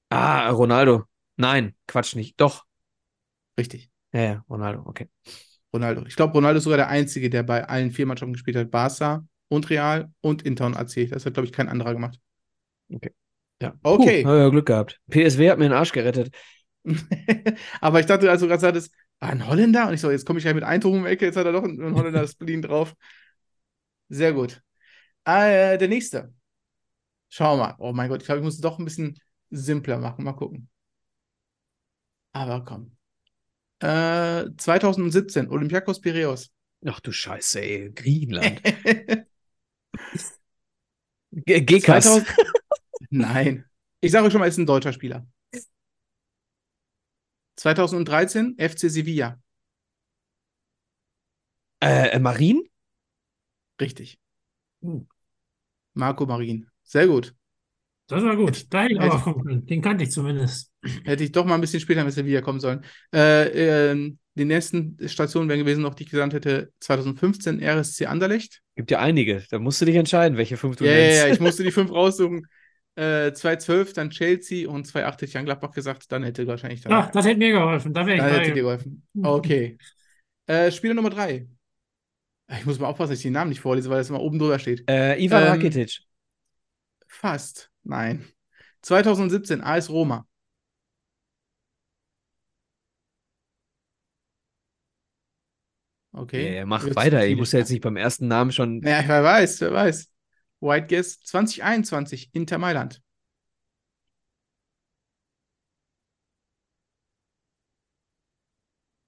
[SPEAKER 3] Ah, Ronaldo. Nein, Quatsch nicht. Doch.
[SPEAKER 4] Richtig.
[SPEAKER 3] Ja, ja, Ronaldo, okay.
[SPEAKER 4] Ronaldo. Ich glaube, Ronaldo ist sogar der Einzige, der bei allen vier Mannschaften gespielt hat. Barca und Real und Inter und AC. Das hat, glaube ich, kein anderer gemacht.
[SPEAKER 3] Ja.
[SPEAKER 4] Okay.
[SPEAKER 3] Puh, ja, Glück gehabt. PSW hat mir den Arsch gerettet.
[SPEAKER 4] Aber ich dachte, als du gerade sagtest, ah, ein Holländer? Und ich so, jetzt komme ich ja mit Eindruck um die Ecke, jetzt hat er doch einen, Holländer Spleen drauf. Sehr gut. Äh, der nächste. Schauen wir mal. Oh mein Gott, ich glaube, ich muss es doch ein bisschen simpler machen. Mal gucken. Aber komm. Äh, 2017, Olympiakos Piraeus.
[SPEAKER 3] Ach du Scheiße, ey. Griechenland. Gekas.
[SPEAKER 4] 2000 Nein. Ich sage euch schon mal, es ist ein deutscher Spieler. 2013, FC Sevilla.
[SPEAKER 3] Äh, äh, Marin?
[SPEAKER 4] Richtig.
[SPEAKER 3] Hm.
[SPEAKER 4] Marco Marin. Sehr gut.
[SPEAKER 5] Das war gut. Da hätte ich
[SPEAKER 4] Hätte-
[SPEAKER 5] aber kommen können. Den kannte ich zumindest.
[SPEAKER 4] Hätte ich doch mal ein bisschen später mit Sevilla kommen sollen. Äh, ähm, die nächsten Stationen wären gewesen, noch die ich genannt hätte, 2015 RSC Anderlecht.
[SPEAKER 3] Gibt ja einige. Da musst du dich entscheiden, welche fünf du
[SPEAKER 4] Ja, ja,
[SPEAKER 3] nennst.
[SPEAKER 4] ja, ich musste die fünf raussuchen. Äh, 2012 dann Chelsea und 2008 hätte ich an Gladbach gesagt, dann hätte wahrscheinlich dann,
[SPEAKER 5] Ach, das hätte mir geholfen. Da wäre ich
[SPEAKER 4] dann hätte dir geholfen. Okay. Äh, Spieler Nummer drei. Ich muss mal aufpassen, dass ich den Namen nicht vorlese, weil das immer oben drüber steht.
[SPEAKER 3] Äh, Ivan
[SPEAKER 4] Ähm,
[SPEAKER 3] Rakitic.
[SPEAKER 4] Fast. Nein. 2017 AS Roma. Okay.
[SPEAKER 3] Ja, mach weiter. Ich muss ja jetzt nicht beim ersten Namen schon.
[SPEAKER 4] Ja, wer weiß, wer weiß. White Guess 2021 Inter Mailand.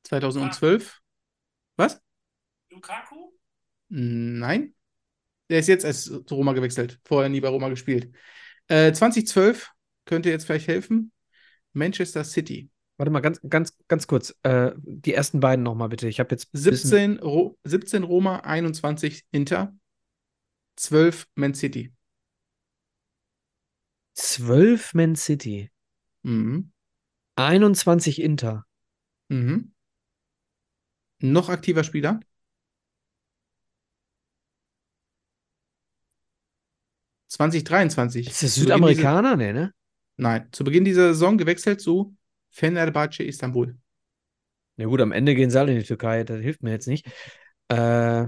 [SPEAKER 4] (2012) Was?
[SPEAKER 5] Lukaku?
[SPEAKER 4] Nein. Der ist jetzt erst zu Roma gewechselt. Vorher nie bei Roma gespielt. Äh, 2012 könnte jetzt vielleicht helfen. Manchester City.
[SPEAKER 3] Warte mal, ganz, ganz, ganz kurz. Äh, die ersten beiden nochmal bitte. Ich habe jetzt ein bisschen-
[SPEAKER 4] 17, Ro 17 Roma, 21 Inter, 12 Man City.
[SPEAKER 3] 12 Man City,
[SPEAKER 4] Mhm.
[SPEAKER 3] 21 Inter.
[SPEAKER 4] Mhm. Noch aktiver Spieler. (2023).
[SPEAKER 3] Ist das Südamerikaner? Nee, ne?
[SPEAKER 4] Dieser, nein, zu Beginn dieser Saison gewechselt zu Fenerbahce Istanbul.
[SPEAKER 3] Ja gut, am Ende gehen sie alle in die Türkei. Das hilft mir jetzt nicht. Äh,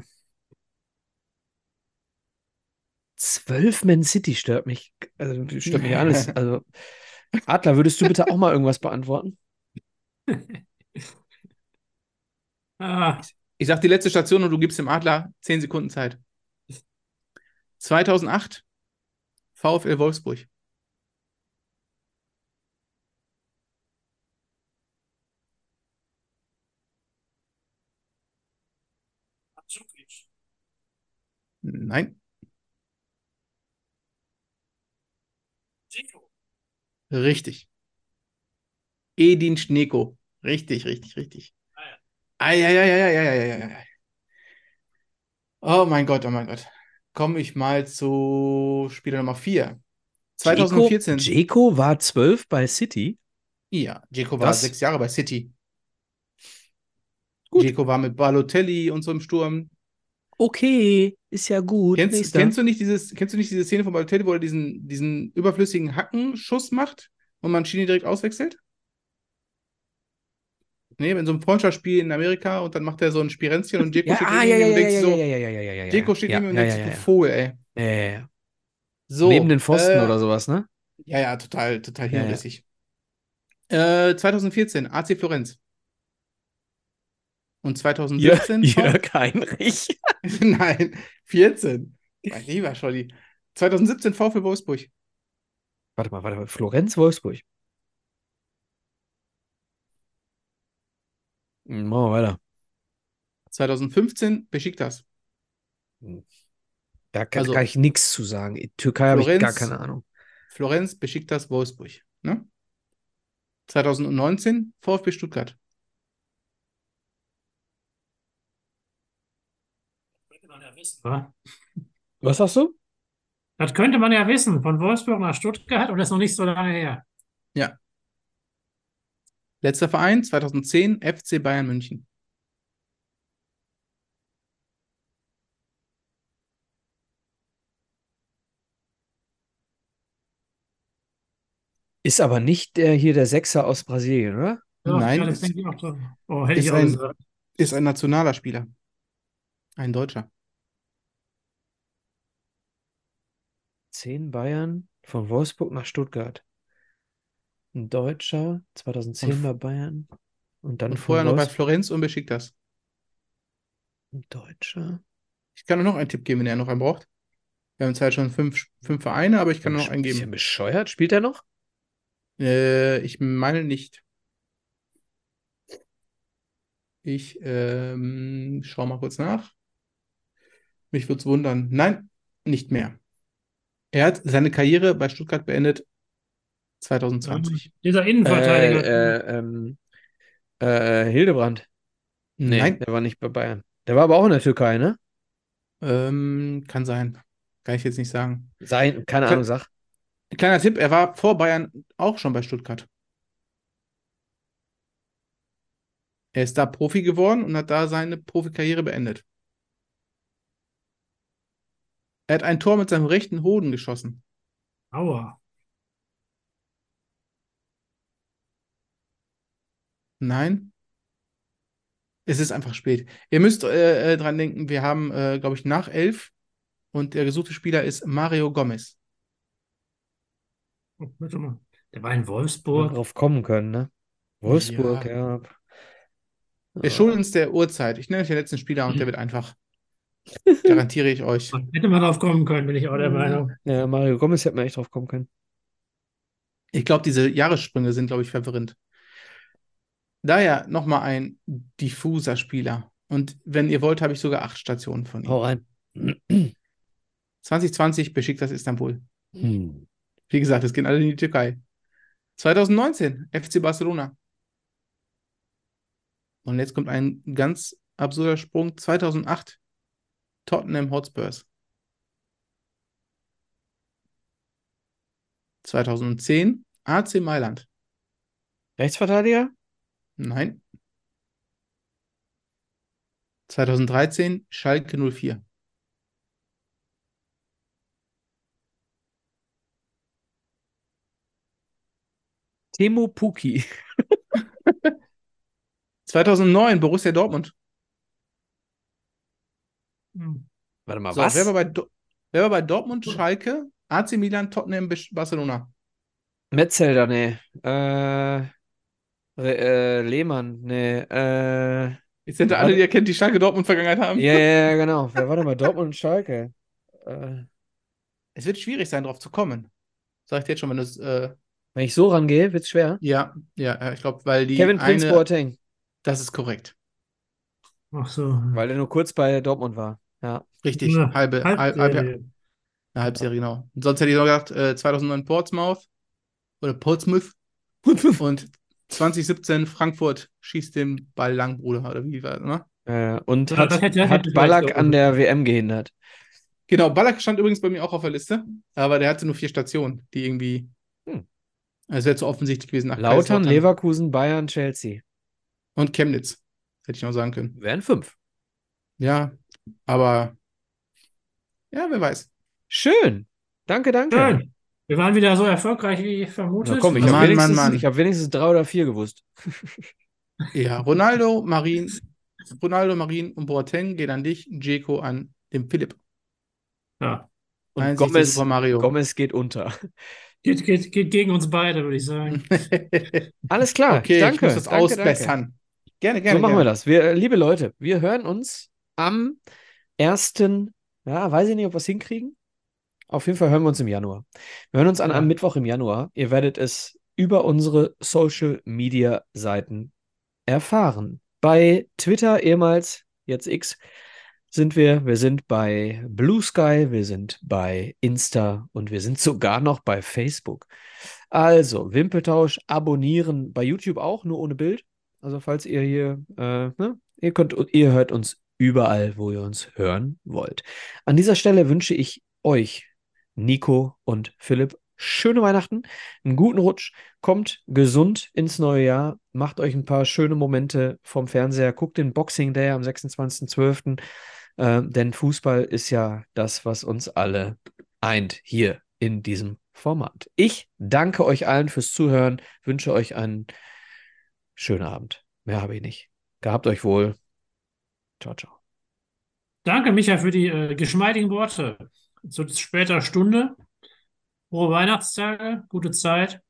[SPEAKER 3] 12 Man City stört mich. Also stört mich alles. Also Adler, würdest du bitte auch mal irgendwas beantworten?
[SPEAKER 5] Ah,
[SPEAKER 4] Ich sag die letzte Station und du gibst dem Adler 10 Sekunden Zeit. 2008 VfL Wolfsburg. Nein, richtig. Edin Schneko. Richtig, richtig, richtig.
[SPEAKER 5] Ah ja.
[SPEAKER 4] Eieieiei. Oh mein Gott, oh mein Gott. Komme ich mal zu Spieler Nummer 4. 2014.
[SPEAKER 3] Dzeko war 12 bei City.
[SPEAKER 4] Ja, Dzeko war sechs Jahre bei City.
[SPEAKER 3] Gut.
[SPEAKER 4] Dzeko war mit Balotelli und so im Sturm.
[SPEAKER 3] Okay, ist ja gut.
[SPEAKER 4] Kennst, kennst du nicht dieses, kennst du nicht diese Szene von Balotelli, wo er diesen, diesen überflüssigen Hackenschuss macht und Mancini direkt auswechselt? Nee, in so einem Freundschaftsspiel in Amerika und dann macht er so ein Spirenzchen und Dzeko
[SPEAKER 3] ja,
[SPEAKER 4] steht
[SPEAKER 3] ah,
[SPEAKER 4] neben
[SPEAKER 3] ja,
[SPEAKER 4] ihm und denkt so. Dzeko steht neben ihm und denkt sich, du Vogel, ey.
[SPEAKER 3] ja, ja, ja.
[SPEAKER 4] So,
[SPEAKER 3] Neben den Pfosten
[SPEAKER 4] äh,
[SPEAKER 3] oder sowas, ne?
[SPEAKER 4] Ja, ja, total, total hirnrissig. Äh, 2014, AC Florenz. Und 2017
[SPEAKER 3] Jörg Heinrich.
[SPEAKER 4] Nein, 14. Mein lieber Scholli. 2017 VfL Wolfsburg.
[SPEAKER 3] Warte mal, warte mal. Florenz, Wolfsburg. Machen wir weiter.
[SPEAKER 4] 2015 Besiktas.
[SPEAKER 3] Da kann,
[SPEAKER 4] Also-
[SPEAKER 3] kann ich nichts zu sagen. In Türkei habe ich gar keine Ahnung.
[SPEAKER 4] Florenz, Besiktas, Wolfsburg. Ne? 2019 VfB Stuttgart.
[SPEAKER 5] Könnte man ja wissen, wa?
[SPEAKER 3] Was sagst du?
[SPEAKER 5] Das könnte man ja wissen. Von Wolfsburg nach Stuttgart und das ist noch nicht so lange her.
[SPEAKER 4] Letzter Verein 2010 FC Bayern München.
[SPEAKER 3] Ist aber nicht der hier der Sechser aus Brasilien, oder?
[SPEAKER 5] Ja,
[SPEAKER 4] Nein,
[SPEAKER 5] ja,
[SPEAKER 4] ist-.
[SPEAKER 5] Oh, hätte
[SPEAKER 4] ist ein-. Ist ein nationaler Spieler. Ein Deutscher.
[SPEAKER 3] Zehn Bayern von Wolfsburg nach Stuttgart. Ein Deutscher, 2010
[SPEAKER 4] Und-
[SPEAKER 3] bei Bayern. Und dann
[SPEAKER 4] Und vorher noch bei. Florenz und Besiktas.
[SPEAKER 3] Ein Deutscher.
[SPEAKER 4] Ich kann nur noch einen Tipp geben, wenn er noch einen braucht. Wir haben zwar schon fünf, fünf Vereine, aber ich kann noch einen geben.
[SPEAKER 3] bescheuert. Spielt er noch?
[SPEAKER 4] Äh, ich meine nicht. Ich ähm, schau mal kurz nach. Mich würde es wundern. Nein, nicht mehr. Er hat seine Karriere bei Stuttgart beendet 2020.
[SPEAKER 5] Dieser Innenverteidiger.
[SPEAKER 3] Äh, äh, ähm, äh, Hildebrand. Nee,
[SPEAKER 4] Nein,
[SPEAKER 3] der war nicht bei Bayern. Der war aber auch in der Türkei, ne?
[SPEAKER 4] ähm, kann sein. Kann ich jetzt nicht sagen.
[SPEAKER 3] Sein, keine Ahnung, sag.
[SPEAKER 4] Kleiner Tipp, er war vor Bayern auch schon bei Stuttgart. Er ist da Profi geworden und hat da seine Profikarriere beendet. Er hat ein Tor mit seinem rechten Hoden geschossen.
[SPEAKER 5] Aua.
[SPEAKER 4] Nein. Es ist einfach spät. Ihr müsst äh, äh, dran denken, wir haben, äh, glaube ich, nach elf und der gesuchte Spieler ist Mario Gomez.
[SPEAKER 5] Oh, warte mal. Der war in Wolfsburg.
[SPEAKER 3] drauf kommen können, ne? Wolfsburg,
[SPEAKER 4] Ja.
[SPEAKER 3] ja.
[SPEAKER 4] Wir schulden uns der Uhrzeit. Ich nenne euch den letzten Spieler und der wird einfach. Garantiere ich euch.
[SPEAKER 5] Hätte man drauf kommen können, bin ich auch der Meinung.
[SPEAKER 3] Ja, Mario Gomez hätte man echt drauf kommen können.
[SPEAKER 4] Ich glaube, diese Jahressprünge sind, glaube ich, verwirrend. Daher nochmal ein diffuser Spieler. Und wenn ihr wollt, habe ich sogar acht Stationen von ihm.
[SPEAKER 3] Hau rein.
[SPEAKER 4] 2020 Besiktas Istanbul.
[SPEAKER 3] Hm.
[SPEAKER 4] Wie gesagt, es gehen alle in die Türkei. 2019 FC Barcelona. Und jetzt kommt ein ganz absurder Sprung. 2008 Tottenham Hotspurs. 2010 AC Mailand.
[SPEAKER 3] Rechtsverteidiger?
[SPEAKER 4] Nein. 2013 Schalke 04.
[SPEAKER 3] Timo Puki.
[SPEAKER 4] 2009 Borussia Dortmund.
[SPEAKER 5] Hm.
[SPEAKER 3] Warte mal,
[SPEAKER 4] So,
[SPEAKER 3] was?
[SPEAKER 4] wer war bei, Do wer war bei Dortmund, Schalke, AC Milan, Tottenham, Barcelona?
[SPEAKER 3] Metzelder, nee. Äh, Re äh, Lehmann, nee. Äh,
[SPEAKER 4] Jetzt sind alle, die ihr kennt, die Schalke Dortmund Vergangenheit haben.
[SPEAKER 3] ja, ja, ja, genau. Wer war denn bei Dortmund und Schalke? Äh,
[SPEAKER 4] Es wird schwierig sein, drauf zu kommen. Sag ich dir jetzt schon, wenn du es, äh,
[SPEAKER 3] wenn ich so rangehe, wird's schwer.
[SPEAKER 4] ja, ja, ja, ich glaube, weil die
[SPEAKER 3] Kevin Prince
[SPEAKER 4] eine,
[SPEAKER 3] Boateng,
[SPEAKER 4] das ist korrekt.
[SPEAKER 5] Ach so.
[SPEAKER 3] weil er nur kurz bei Dortmund war. Ja.
[SPEAKER 4] Richtig,
[SPEAKER 5] Eine
[SPEAKER 4] halbe, halb, halb,
[SPEAKER 5] Halbserie.
[SPEAKER 4] eine Halbserie, genau. Und sonst hätte ich noch gedacht, äh, 2009 Portsmouth oder Portsmouth und 2017 Frankfurt schießt den Ball lang, Bruder, oder wie war das, ne?
[SPEAKER 3] Äh, und
[SPEAKER 5] Ja,
[SPEAKER 3] hat,
[SPEAKER 5] das hätte-
[SPEAKER 3] hat Ballack an der WM gehindert.
[SPEAKER 4] Genau, Ballack stand übrigens bei mir auch auf der Liste, aber der hatte nur vier Stationen, die irgendwie.
[SPEAKER 3] Hm.
[SPEAKER 4] Also wäre zu offensichtlich gewesen. nach
[SPEAKER 3] Lautern, Leverkusen, Bayern, Chelsea.
[SPEAKER 4] Und Chemnitz. Hätte ich noch sagen können.
[SPEAKER 3] Wären fünf.
[SPEAKER 4] Ja, aber. Ja, wer weiß.
[SPEAKER 3] Schön. Danke, danke.
[SPEAKER 5] Schön. Wir waren wieder so erfolgreich wie vermutet.
[SPEAKER 3] Na komm, ich habe wenigstens, ich hab wenigstens drei oder vier gewusst.
[SPEAKER 4] Ja, Ronaldo, Marin, Ronaldo, Marin und Boateng gehen an dich, Dzeko an den Philipp.
[SPEAKER 5] Ja.
[SPEAKER 3] Und
[SPEAKER 4] der
[SPEAKER 3] Gomez,
[SPEAKER 4] Super Mario.
[SPEAKER 3] Gomez geht unter.
[SPEAKER 5] Geht, geht, geht gegen uns beide, würde ich sagen.
[SPEAKER 3] Alles klar.
[SPEAKER 4] okay,
[SPEAKER 3] danke.
[SPEAKER 4] ich muss das
[SPEAKER 3] danke,
[SPEAKER 4] ausbessern. Gerne, gerne.
[SPEAKER 3] So machen wir
[SPEAKER 4] gerne.
[SPEAKER 3] das. Wir, liebe Leute, wir hören uns am 1. Ja, weiß ich nicht, ob wir es hinkriegen. Auf jeden Fall hören wir uns im Januar. Wir hören uns an einem Mittwoch im Januar. Ihr werdet es über unsere Social Media Seiten erfahren. Bei Twitter ehemals, jetzt X, sind wir. Wir sind bei Blue Sky, wir sind bei Insta und wir sind sogar noch bei Facebook. Also, Wimpeltausch abonnieren bei YouTube auch, nur ohne Bild. Also, falls ihr hier, äh, ne, ihr könnt, ihr hört uns überall, wo ihr uns hören wollt. An dieser Stelle wünsche ich euch, Nico und Philipp, schöne Weihnachten, einen guten Rutsch, kommt gesund ins neue Jahr, macht euch ein paar schöne Momente vom Fernseher, guckt den Boxing Day am 26.12., äh, denn Fußball ist ja das, was uns alle eint hier in diesem Format. Ich danke euch allen fürs Zuhören, wünsche euch einen schönen Abend. Mehr habe ich nicht. Gehabt euch wohl. Ciao, ciao.
[SPEAKER 5] Danke, Micha, für die äh, geschmeidigen Worte. Zu später Stunde. Frohe Weihnachtstage, gute Zeit.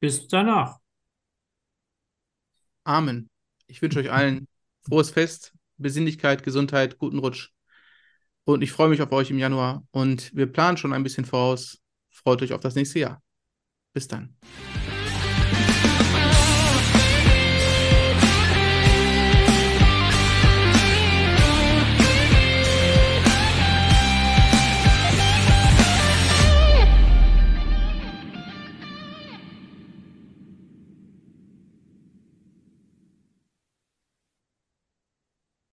[SPEAKER 5] Bis danach.
[SPEAKER 4] Amen. Ich wünsche euch allen frohes Fest, Besinnlichkeit, Gesundheit, guten Rutsch. Und ich freue mich auf euch im Januar. Und wir planen schon ein bisschen voraus. Freut euch auf das nächste Jahr. Bis dann.